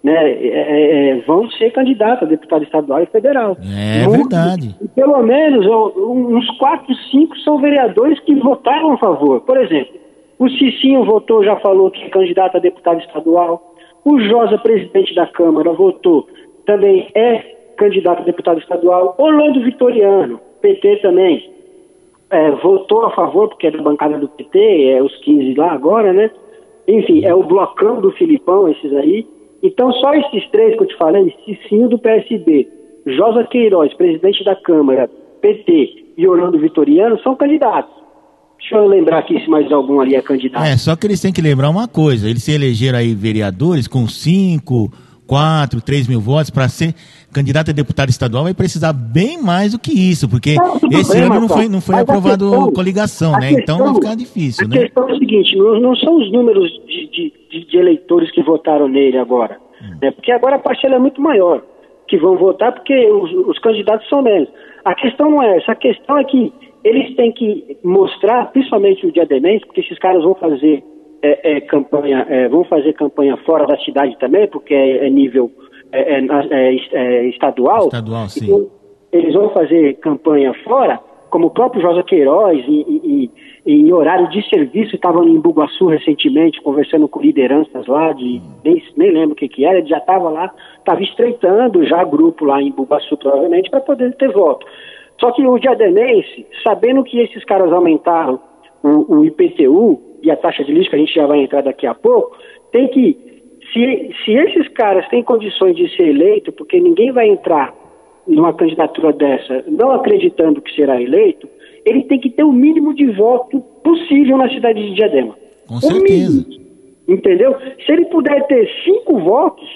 né, é, é, é, vão ser candidatos a deputado estadual e federal. É Muitos, verdade. E pelo menos uns quatro, cinco são vereadores que votaram a favor. Por exemplo, o Cicinho votou, já falou que é candidato a deputado estadual. O Josa, presidente da Câmara, votou, também é candidato a deputado estadual. Orlando Vitoriano, PT também, é, votou a favor, porque é da bancada do PT, é os 15 lá agora, né? Enfim, é o blocão do Filipão, esses aí. Então, só esses três que eu te falei, Cicinho do PSB, Josa Queiroz, presidente da Câmara, PT e Orlando Vitoriano, são candidatos. Deixa eu lembrar aqui se mais algum ali é candidato. É, só que eles têm que lembrar uma coisa: eles se elegeram aí vereadores com cinco, quatro, três mil votos para ser candidato a deputado estadual, vai precisar bem mais do que isso, porque esse bem, ano não foi, não foi aprovado questão, coligação, né? Questão, então vai ficar difícil, a né? A questão é o seguinte: não, não são os números de, de de, de eleitores que votaram nele agora. Hum. Né? Porque agora a parcela é muito maior que vão votar porque os, os candidatos são menos. A questão não é essa, a questão é que eles têm que mostrar, principalmente o diademens, porque esses caras vão fazer é, é, campanha, é, vão fazer campanha fora da cidade também, porque é, é nível é, é, estadual. Estadual, sim. Então, eles vão fazer campanha fora, como o próprio Josa Queiroz e, e, em horário de serviço, estava em Bugaçu recentemente, conversando com lideranças lá, de nem, nem lembro o que, que era, ele já estava lá, estava estreitando já grupo lá em Bugaçu, provavelmente, para poder ter voto. Só que o diadenense, sabendo que esses caras aumentaram o, o, IPTU e a taxa de lixo, que a gente já vai entrar daqui a pouco, tem que, se, se esses caras têm condições de ser eleito, porque ninguém vai entrar numa candidatura dessa não acreditando que será eleito, ele tem que ter o mínimo de voto possível na cidade de Diadema. Com certeza. Mínimo, entendeu? Se ele puder ter cinco votos,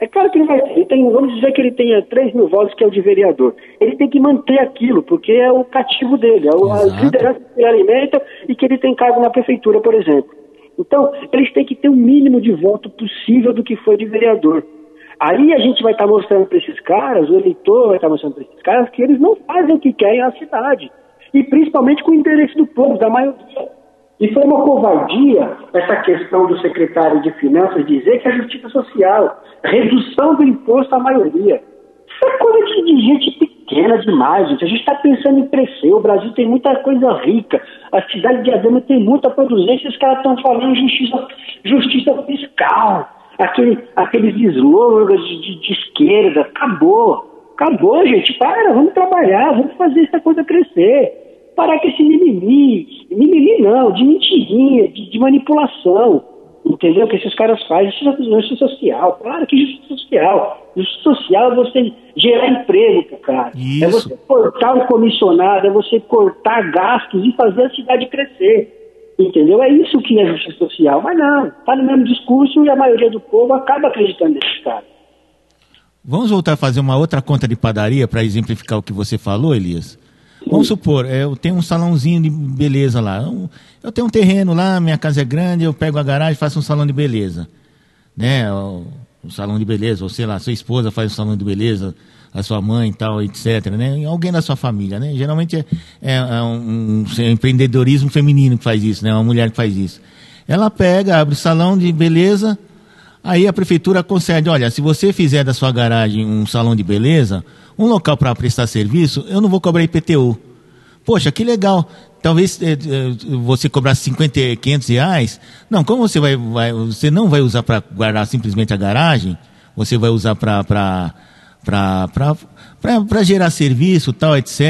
é claro que ele vai ter. Tem, vamos dizer que ele tenha 3 mil votos, que é o de vereador. Ele tem que manter aquilo, porque é o cativo dele, é o, a liderança que ele alimenta e que ele tem cargo na prefeitura, por exemplo. Então, eles têm que ter o mínimo de voto possível do que foi de vereador. Aí a gente vai estar tá mostrando para esses caras, o eleitor vai estar tá mostrando para esses caras que eles não fazem o que querem na cidade e principalmente com o interesse do povo, da maioria. E foi uma covardia essa questão do secretário de Finanças dizer que a justiça social, redução do imposto à maioria. Isso é coisa de, gente pequena demais, gente. A gente está pensando em crescer. O Brasil tem muita coisa rica. A cidade de Adama tem muita produção. Esses caras estão falando justiça, justiça fiscal. Aquele, aqueles slogans de, de, de esquerda. Acabou. Acabou, gente. Para, vamos trabalhar, vamos fazer essa coisa crescer parar com esse mimimi, mimimi não, de mentirinha, de, de manipulação, entendeu? Que esses caras fazem, justiça social, claro que justiça social. Justiça social é você gerar emprego pro cara. Isso. É você cortar o comissionado, é você cortar gastos e fazer a cidade crescer. Entendeu? É isso que é justiça social. Mas não, tá no mesmo discurso e a maioria do povo acaba acreditando nesses caras. Vamos voltar a fazer uma outra conta de padaria para exemplificar o que você falou, Elias? Vamos supor, eu tenho um salãozinho de beleza lá. Eu tenho um terreno lá, minha casa é grande, eu pego a garagem e faço um salão de beleza. Né? Um salão de beleza, ou sei lá, sua esposa faz um salão de beleza a sua mãe e tal, etc, né? Alguém da sua família, né? Geralmente é, é, é um, um, empreendedorismo feminino que faz isso, né? Uma mulher que faz isso. Ela pega, abre o salão de beleza, aí a prefeitura concede, olha, se você fizer da sua garagem um salão de beleza, um local para prestar serviço, eu não vou cobrar IPTU. Poxa, que legal. Talvez é, você cobrar 50, 500 reais. Não, como você vai, vai você não vai usar para guardar simplesmente a garagem, você vai usar para para gerar serviço, tal, etc.,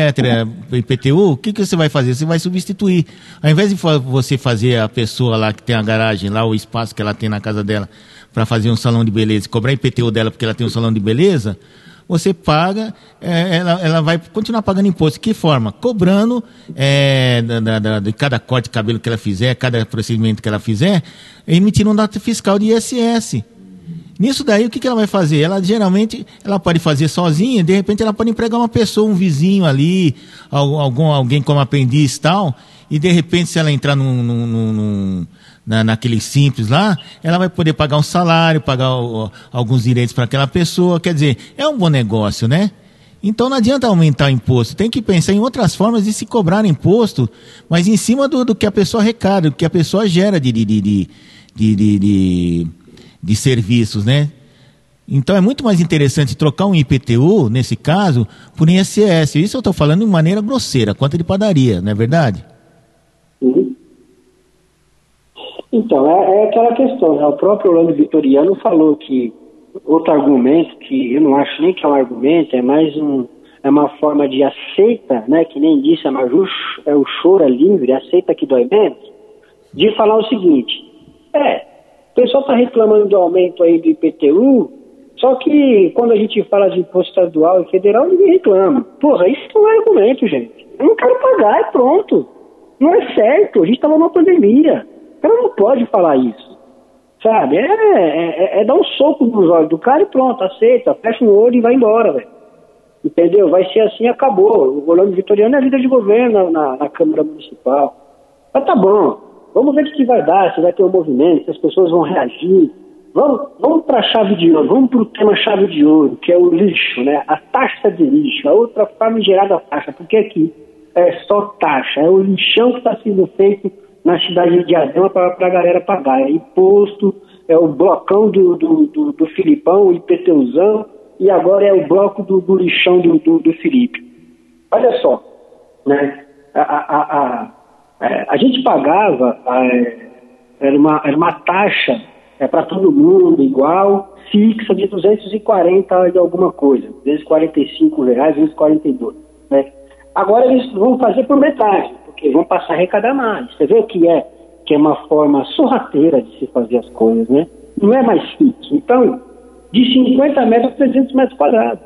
IPTU, o que, que você vai fazer? Você vai substituir. Ao invés de você fazer a pessoa lá que tem a garagem, lá o espaço que ela tem na casa dela, para fazer um salão de beleza, cobrar IPTU dela porque ela tem um salão de beleza, você paga, é, ela, ela vai continuar pagando imposto. De que forma? Cobrando é, da, da, de cada corte de cabelo que ela fizer, cada procedimento que ela fizer, emitindo um data fiscal de ISS. Nisso daí, o que, que ela vai fazer? Ela geralmente ela pode fazer sozinha, de repente ela pode empregar uma pessoa, um vizinho ali, algum, alguém como aprendiz e tal, e de repente se ela entrar num, num, num na, naquele simples lá, ela vai poder pagar um salário, pagar o, alguns direitos para aquela pessoa. Quer dizer, é um bom negócio, né? Então não adianta aumentar o imposto, tem que pensar em outras formas de se cobrar imposto, mas em cima do, do que a pessoa arrecada, do que a pessoa gera de, de, de, de, de, de, serviços, né? Então é muito mais interessante trocar um IPTU, nesse caso, por ISS. Isso eu estou falando de maneira grosseira, conta de padaria, não é verdade? Uhum. Então, é, é, aquela questão, né? O próprio Orlando Vitoriano falou que outro argumento, que eu não acho nem que é um argumento, é mais um, é uma forma de aceita, né? Que nem disse a Maju, é o choro é livre, aceita que dói menos, de falar o seguinte, é, o pessoal está reclamando do aumento aí do IPTU, só que quando a gente fala de imposto estadual e federal, ninguém reclama. Porra, isso não é argumento, gente. Eu não quero pagar e pronto. Não é certo, a gente estava numa pandemia. Cara não pode falar isso. Sabe? É, é, é, é dar um soco nos olhos do cara e pronto, aceita, fecha o olho e vai embora, velho. Entendeu? Vai ser assim acabou. O Rolando Vitoriano é líder de governo na, na Câmara Municipal. Mas tá bom. Vamos ver o que vai dar, se vai ter um movimento, se as pessoas vão reagir. Vamos, vamos para a chave de ouro, vamos para o tema chave de ouro, que é o lixo, né? A taxa de lixo, a outra forma de gerar da taxa, porque aqui é só taxa, é o lixão que está sendo feito na cidade de Diadema para a galera pagar. É imposto, é o blocão do, do, do, do Filipão, IPTUzão, e agora é o bloco do, do lixão do, do, do, Felipe. Olha só, né? A, a, a, a, é, a gente pagava, é, era, uma, era uma taxa é, para todo mundo igual, fixa de 240 de alguma coisa, 245 reais, 242, né? Agora eles vão fazer por metade porque vão passar a arrecadar mais. Você vê o que é, que é uma forma sorrateira de se fazer as coisas, né? Não é mais fixo. Então, de 50 metros a 300 metros quadrados.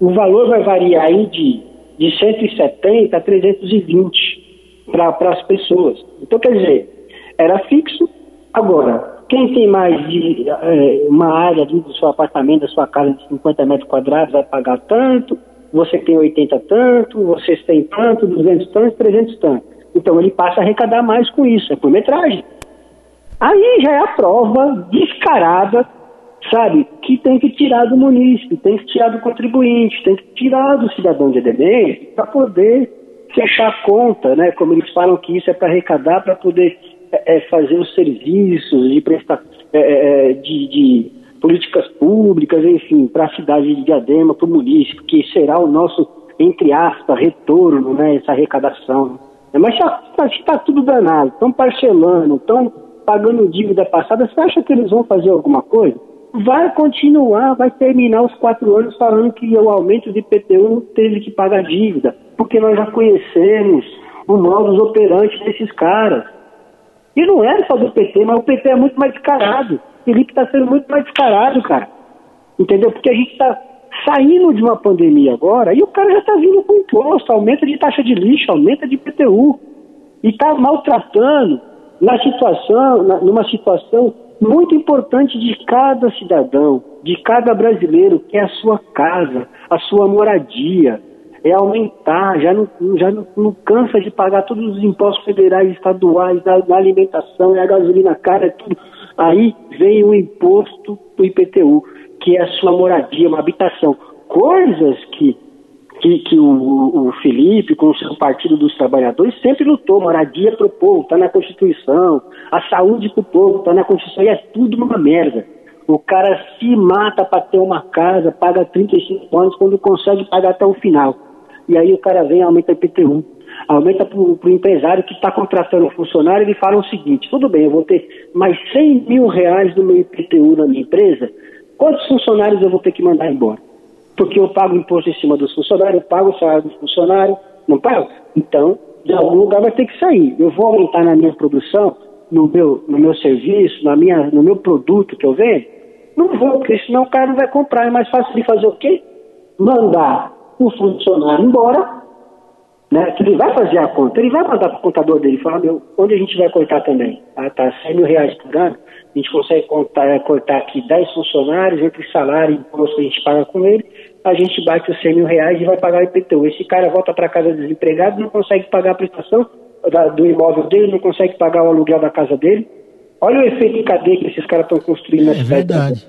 O valor vai variar aí de, de 170 a 320 para as pessoas. Então, quer dizer, era fixo. Agora, quem tem mais de é, uma área do seu apartamento, da sua casa de 50 metros quadrados, vai pagar tanto você tem 80 tanto, vocês têm tanto, 200 tanto, 300 tanto. Então ele passa a arrecadar mais com isso, é por metragem. Aí já é a prova descarada, sabe, que tem que tirar do munícipe, tem que tirar do contribuinte, tem que tirar do cidadão de EDM para poder fechar a conta, né? Como eles falam que isso é para arrecadar, para poder é, é, fazer os serviços de prestar, é, é, é de, de políticas públicas, enfim, para a cidade de Diadema, para o município, que será o nosso, entre aspas, retorno, né, essa arrecadação. Mas já está tudo danado, estão parcelando, estão pagando dívida passada, você acha que eles vão fazer alguma coisa? Vai continuar, vai terminar os quatro anos falando que o aumento de IPTU teve que pagar dívida, porque nós já conhecemos o modus operandi desses caras. E não é só do PT, mas o PT é muito mais descarado. Felipe está sendo muito mais descarado, cara. Entendeu? Porque a gente está saindo de uma pandemia agora e o cara já está vindo com imposto, aumenta de taxa de lixo, aumenta de PTU. E está maltratando na situação, na, numa situação muito importante de cada cidadão, de cada brasileiro, que é a sua casa, a sua moradia. É aumentar, já não, já não, não cansa de pagar todos os impostos federais, estaduais, da, da alimentação, é a gasolina cara, é tudo Aí vem o imposto do IPTU, que é a sua moradia, uma habitação. coisas que, que, que o, o, Felipe, com o seu Partido dos Trabalhadores, sempre lutou. Moradia para o povo, está na Constituição. A saúde para o povo, está na Constituição. E é tudo uma merda. O cara se mata para ter uma casa, paga 35 anos, quando consegue pagar até o final. E aí o cara vem e aumenta o IPTU. Aumenta para o empresário que está contratando um funcionário, ele fala o seguinte, tudo bem, eu vou ter mais 100 mil reais do meu IPTU na minha empresa, quantos funcionários eu vou ter que mandar embora? Porque eu pago imposto em cima dos funcionários, eu pago o salário do funcionário, não pago? Então, de algum lugar vai ter que sair. Eu vou aumentar na minha produção, no meu, no meu serviço, na minha, no meu produto que eu vendo, não vou, porque senão o cara não vai comprar. É mais fácil de fazer o quê? Mandar o funcionário embora, né? Que ele vai fazer a conta, ele vai mandar para o contador dele e falar, meu, onde a gente vai cortar também? Ah, tá, 100 mil reais por ano, a gente consegue contar, é, cortar aqui 10 funcionários, entre salário e imposto que a gente paga com ele, a gente bate os 100 mil reais e vai pagar o IPTU. Esse cara volta para casa desempregado, não consegue pagar a prestação da, do imóvel dele, não consegue pagar o aluguel da casa dele, Olha o efeito em cadeia que esses caras estão construindo é, na cidade. É verdade,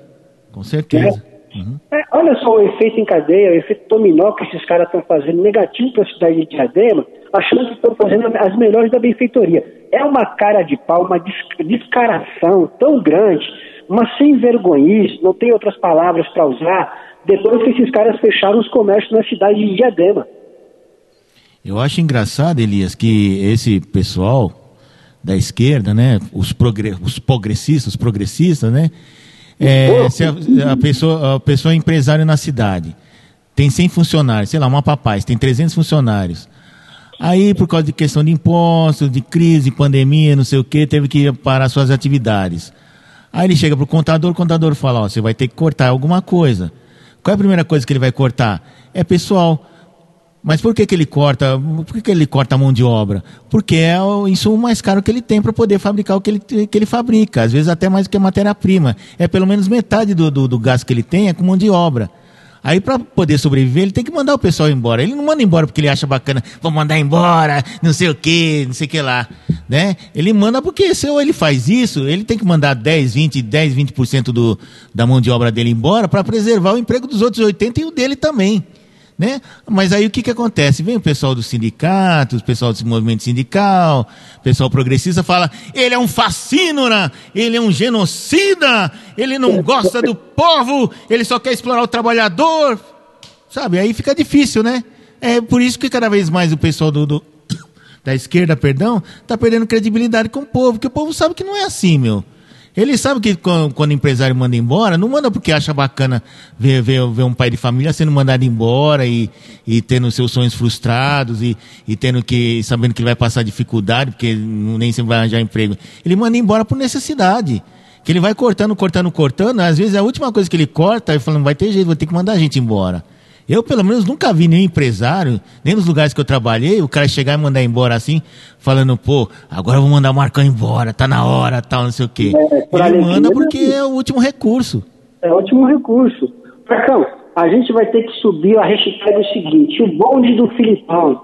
com certeza. É. Uhum. É, olha só o efeito em cadeia, o efeito dominó que esses caras estão fazendo, negativo para a cidade de Diadema, achando que estão fazendo as melhores da benfeitoria. É uma cara de pau, uma descaração tão grande, uma sem vergonhice, não tem outras palavras para usar, depois que esses caras fecharam os comércios na cidade de Diadema. Eu acho engraçado, Elias, que esse pessoal, da esquerda, né? Os, progre os progressistas, os progressistas, né? É, se a, a, pessoa, a pessoa é empresário na cidade, tem 100 funcionários, sei lá, uma papais, tem 300 funcionários. Aí, por causa de questão de impostos, de crise, pandemia, não sei o que, teve que parar suas atividades. Aí ele chega para o contador, o contador fala, ó, você vai ter que cortar alguma coisa. Qual é a primeira coisa que ele vai cortar? É pessoal. Mas por que, que ele corta? Por que, que ele corta a mão de obra? Porque é o insumo mais caro que ele tem para poder fabricar o que ele, que ele fabrica. Às vezes até mais do que a matéria-prima. É pelo menos metade do, do, do gasto que ele tem é com mão de obra. Aí para poder sobreviver, ele tem que mandar o pessoal embora. Ele não manda embora porque ele acha bacana, vou mandar embora, não sei o que, não sei o que lá, né? Ele manda porque se ele faz isso, ele tem que mandar 10, 20, 10, 20% do, da mão de obra dele embora para preservar o emprego dos outros 80 e o dele também. Né? Mas aí o que, que acontece? Vem o pessoal dos sindicatos, o pessoal desse movimento sindical, o pessoal progressista fala: ele é um fascínora, ele é um genocida, ele não gosta do povo, ele só quer explorar o trabalhador. Sabe? Aí fica difícil, né? É por isso que cada vez mais o pessoal do, do da esquerda, perdão, está perdendo credibilidade com o povo, porque o povo sabe que não é assim, meu. Ele sabe que quando, quando o empresário manda embora, não manda porque acha bacana ver, ver, ver um pai de família sendo mandado embora e, e tendo seus sonhos frustrados e, e tendo que, sabendo que ele vai passar dificuldade, porque nem sempre vai arranjar emprego. Ele manda embora por necessidade. Que ele vai cortando, cortando, cortando, às vezes a última coisa que ele corta, ele fala, não vai ter jeito, vou ter que mandar a gente embora. Eu, pelo menos, nunca vi nenhum empresário, nem nos lugares que eu trabalhei, o cara chegar e mandar embora assim, falando, pô, agora eu vou mandar o Marcão embora, tá na hora, tal, não sei o quê. É, Ele manda porque é o último recurso. É o último recurso. Marcão, a gente vai ter que subir a hashtag o seguinte, o bonde do Filipão.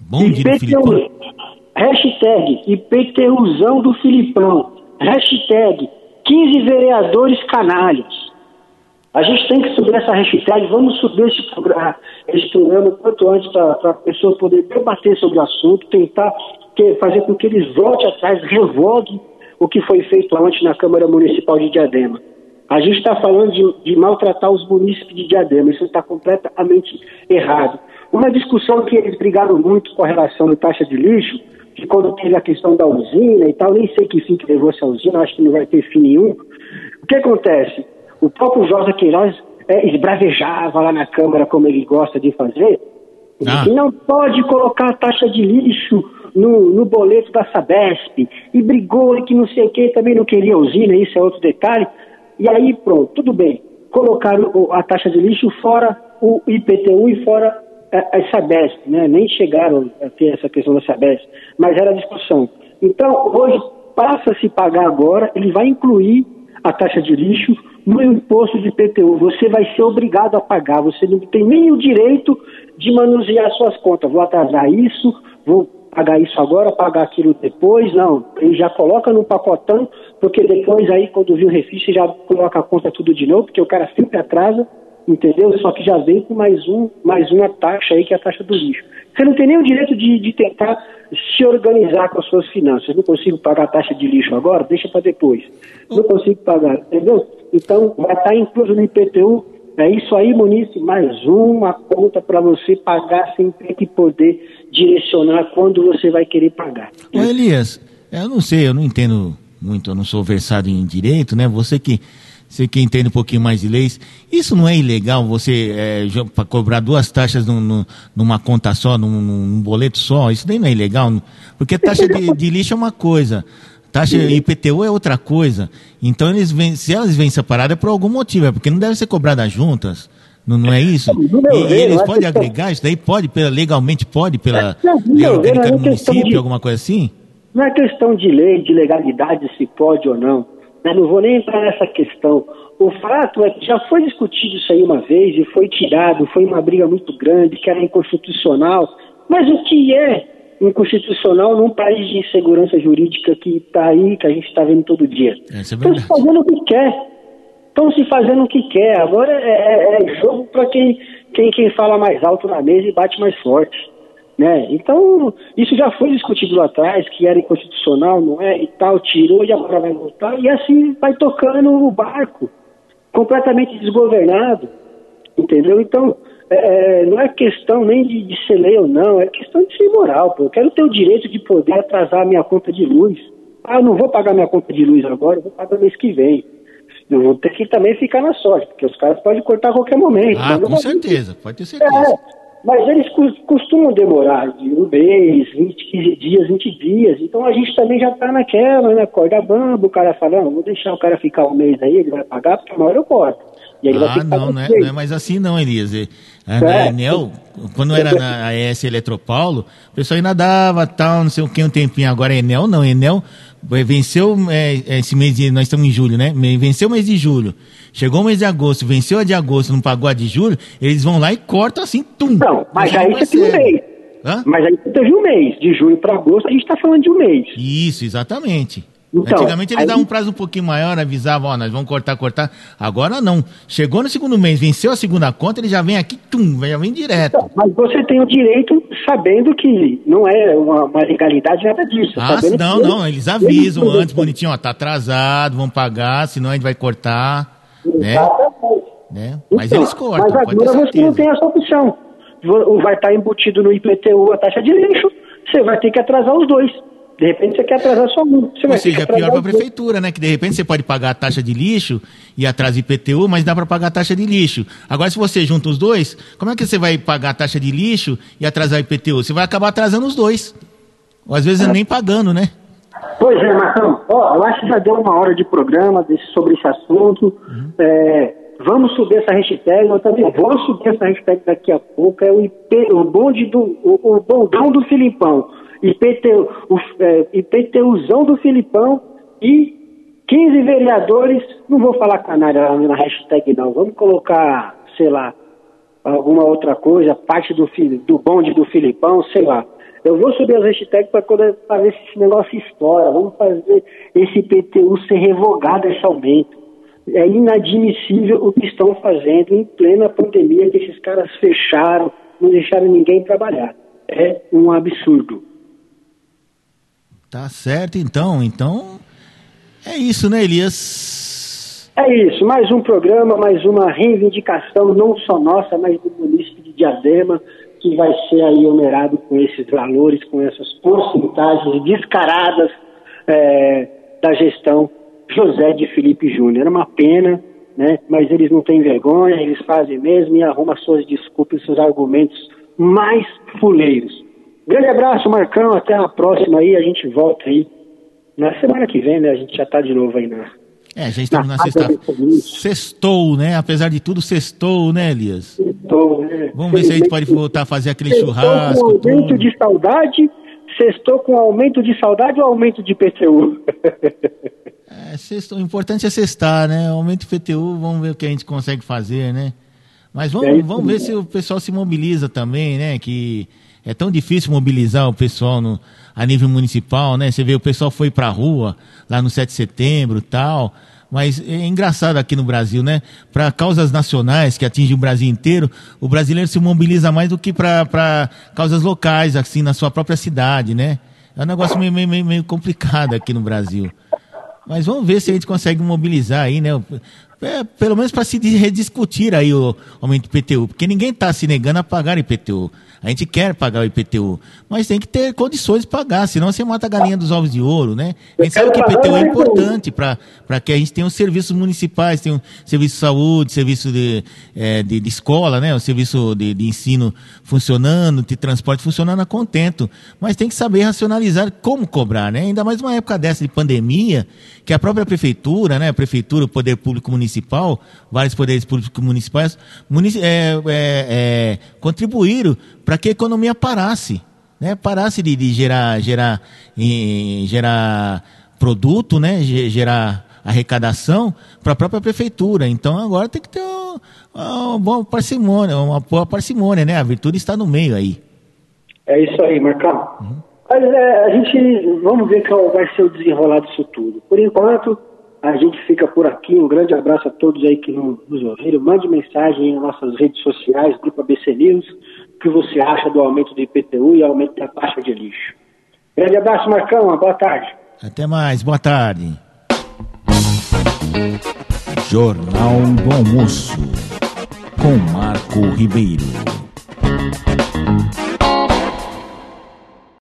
Bonde IPTU, do Filipão? Hashtag IPTUzão do Filipão. Hashtag 15 vereadores canalhas. A gente tem que subir essa hashtag, vamos subir esse programa, esse programa quanto antes para a pessoa poder debater sobre o assunto, tentar fazer com que eles voltem atrás, revoguem o que foi feito ontem na Câmara Municipal de Diadema. A gente está falando de, de, maltratar os munícipes de Diadema, isso está completamente errado. Uma discussão que eles brigaram muito com relação da taxa de lixo, que quando teve a questão da usina e tal, nem sei que fim que levou essa usina, acho que não vai ter fim nenhum. O que acontece? O próprio Jorge Queiroz é, esbravejava lá na Câmara, como ele gosta de fazer, ah. que não pode colocar a taxa de lixo no, no boleto da Sabesp, e brigou e que não sei o que, também não queria usina, isso é outro detalhe. E aí, pronto, tudo bem. Colocaram a taxa de lixo fora o IPTU e fora a, a Sabesp, né? Nem chegaram a ter essa questão da Sabesp, mas era discussão. Então, hoje passa a se pagar agora, ele vai incluir a taxa de lixo no imposto de PTU. Você vai ser obrigado a pagar. Você não tem nem o direito de manusear suas contas. Vou atrasar isso, vou pagar isso agora, pagar aquilo depois. Não, ele já coloca no pacotão, porque depois aí, quando vir o refis, já coloca a conta tudo de novo, porque o cara sempre atrasa. entendeu? Só que já vem com mais, um, mais uma taxa aí, que é a taxa do lixo. Você não tem nem o direito de, de tentar se organizar com as suas finanças. Não consigo pagar a taxa de lixo agora, deixa para depois. Não consigo pagar, entendeu? Então, vai estar incluso no IPTU. É isso aí, Muniz, mais uma conta para você pagar sem ter que poder direcionar quando você vai querer pagar. Ô Elias, eu não sei, eu não entendo muito, eu não sou versado em direito, né? Você que você que entende um pouquinho mais de leis, isso não é ilegal você é, cobrar duas taxas num, num, numa conta só, num, num, boleto só? Isso daí não é ilegal? Porque taxa de, de lixo é uma coisa, taxa IPTU é outra coisa. Então eles vêm, se elas vêm separadas é por algum motivo, é porque não deve ser cobrada juntas. Não, não é isso? E, e eles podem agregar isso daí? Pode, legalmente pode, pela lei orgânica do município, alguma coisa assim? Não é questão de lei, de legalidade, se pode ou não. Eu não vou nem entrar nessa questão. O fato é que já foi discutido isso aí uma vez e foi tirado, foi uma briga muito grande, que era inconstitucional. Mas o que é inconstitucional num país de insegurança jurídica que está aí, que a gente está vendo todo dia? É Estão se fazendo o que quer. Estão se fazendo o que quer. Agora é, é, é jogo para quem, quem, quem fala mais alto na mesa e bate mais forte. Né? Então, isso já foi discutido lá atrás, que era inconstitucional, não é? E tal, tirou e agora vai voltar, e assim vai tocando o barco, completamente desgovernado, entendeu? Então, é, é, não é questão nem de, de ser lei ou não, é questão de ser moral, pô. Eu quero ter o direito de poder atrasar a minha conta de luz. Ah, eu não vou pagar minha conta de luz agora, eu vou pagar mês que vem. Eu vou ter que também ficar na sorte, porque os caras podem cortar a qualquer momento. Ah, com certeza, pode ter certeza. É, mas eles costumam demorar de um mês, 20, 15 dias, 20 dias. Então a gente também já está naquela, né? Corda bamba, o cara fala, não, vou deixar o cara ficar um mês aí, ele vai pagar, porque uma hora eu corto. Ah, não, não é, não é mais assim não, Elias. É, é. Enel, quando era na AS Eletropaulo, o pessoal ainda dava tal, não sei o que, um tempinho. Agora Enel não, Enel venceu é, esse mês de, nós estamos em julho, né? Venceu o mês de julho. Chegou o mês de agosto, venceu a de agosto, não pagou a de julho, eles vão lá e cortam assim, tum. Não, mas aí você tem um mês. Hã? Mas aí você teve um mês. De julho para agosto, a gente está falando de um mês. Isso, exatamente. Então, Antigamente eles aí... davam um prazo um pouquinho maior, avisavam, ó, nós vamos cortar, cortar. Agora não. Chegou no segundo mês, venceu a segunda conta, ele já vem aqui, tum, já vem direto. Então, mas você tem o direito, sabendo que não é uma, uma legalidade nada disso. Ah, não, não, eles avisam eles antes, bonitinho, ó, tá atrasado, vão pagar, senão a gente vai cortar. Né? Exatamente. Né? Mas então, eles cortam. Mas agora você não tem essa opção. Vai estar embutido no IPTU a taxa de lixo, você vai ter que atrasar os dois. De repente você quer atrasar só um. Você Ou seja, é pior para a prefeitura, né? Que de repente você pode pagar a taxa de lixo e atrasa IPTU, mas dá para pagar a taxa de lixo. Agora, se você junta os dois, como é que você vai pagar a taxa de lixo e atrasar IPTU? Você vai acabar atrasando os dois. Ou às vezes é. nem pagando, né? Pois é, Marcão. Ó, eu acho que já deu uma hora de programa desse, sobre esse assunto. Uhum. É, vamos subir essa hashtag. Eu também vou subir essa hashtag daqui a pouco. É o, IP, o bonde do. O, o bondão do Filipão. IPTU, é, IPTUzão do Filipão e 15 vereadores, não vou falar canalha na hashtag não, vamos colocar, sei lá, alguma outra coisa, parte do, do bonde do Filipão, sei lá. Eu vou subir as hashtags para ver se esse negócio estoura. Vamos fazer esse IPTU ser revogado esse aumento. É inadmissível o que estão fazendo em plena pandemia, que esses caras fecharam, não deixaram ninguém trabalhar. É um absurdo. Tá certo, então. Então, é isso, né, Elias? É isso. Mais um programa, mais uma reivindicação, não só nossa, mas do município de Diadema, que vai ser aí onerado com esses valores, com essas porcentagens descaradas é, da gestão José de Felipe Júnior. É uma pena, né? Mas eles não têm vergonha, eles fazem mesmo e arrumam suas desculpas, seus argumentos mais fuleiros. Grande abraço, Marcão. Até a próxima aí. A gente volta aí na semana que vem, né? A gente já tá de novo aí na. É, já estamos na, na sexta. Sextou, né? Apesar de tudo, sextou, né, Elias? Sextou, né? Vamos ver se a gente pode voltar a fazer aquele sextou churrasco. Com aumento tudo. de saudade, sextou com aumento de saudade ou aumento de PTU? é, sextou, o importante é sextar, né? Aumento de PTU, vamos ver o que a gente consegue fazer, né? Mas vamos, é vamos ver se o pessoal se mobiliza também, né? Que é tão difícil mobilizar o pessoal no, a nível municipal, né? Você vê, o pessoal foi para a rua lá no 7 de setembro tal, Mas é engraçado aqui no Brasil, né? Para causas nacionais que atingem o Brasil inteiro, o brasileiro se mobiliza mais do que para causas locais, assim, na sua própria cidade, né? É um negócio meio, meio, meio complicado aqui no Brasil. Mas vamos ver se a gente consegue mobilizar aí, né? É, pelo menos para se rediscutir aí o aumento do IPTU, porque ninguém está se negando a pagar IPTU. A gente quer pagar o IPTU, mas tem que ter condições de pagar, senão você mata a galinha dos ovos de ouro, né? A gente sabe que o IPTU é importante para que a gente tenha os serviços municipais, tenha um serviço de saúde, serviço de, é, de, de, escola, né? O serviço de, de ensino funcionando, de transporte funcionando a contento. Mas tem que saber racionalizar como cobrar, né? Ainda mais numa época dessa de pandemia, que a própria prefeitura, né? A prefeitura, o poder público municipal, vários poderes públicos municipais, munici é, é, é, contribuíram para que a economia parasse, né? Parasse de, de gerar, gerar, gerar produto, né? Gerar arrecadação para a própria prefeitura. Então agora tem que ter uma, uma boa parcimônia, uma boa parcimônia, né? A virtude está no meio aí. É isso aí, Marcão. Uhum. Mas é, a gente vamos ver qual vai ser o desenrolar disso tudo. Por enquanto, a gente fica por aqui. Um grande abraço a todos aí que nos ouviram. Mande mensagem nas nossas redes sociais, Grupo ABC News que você acha do aumento do IPTU e aumento da taxa de lixo. Grande abraço, Marcão. Boa tarde. Até mais. Boa tarde. Jornal do Almoço com Marco Ribeiro.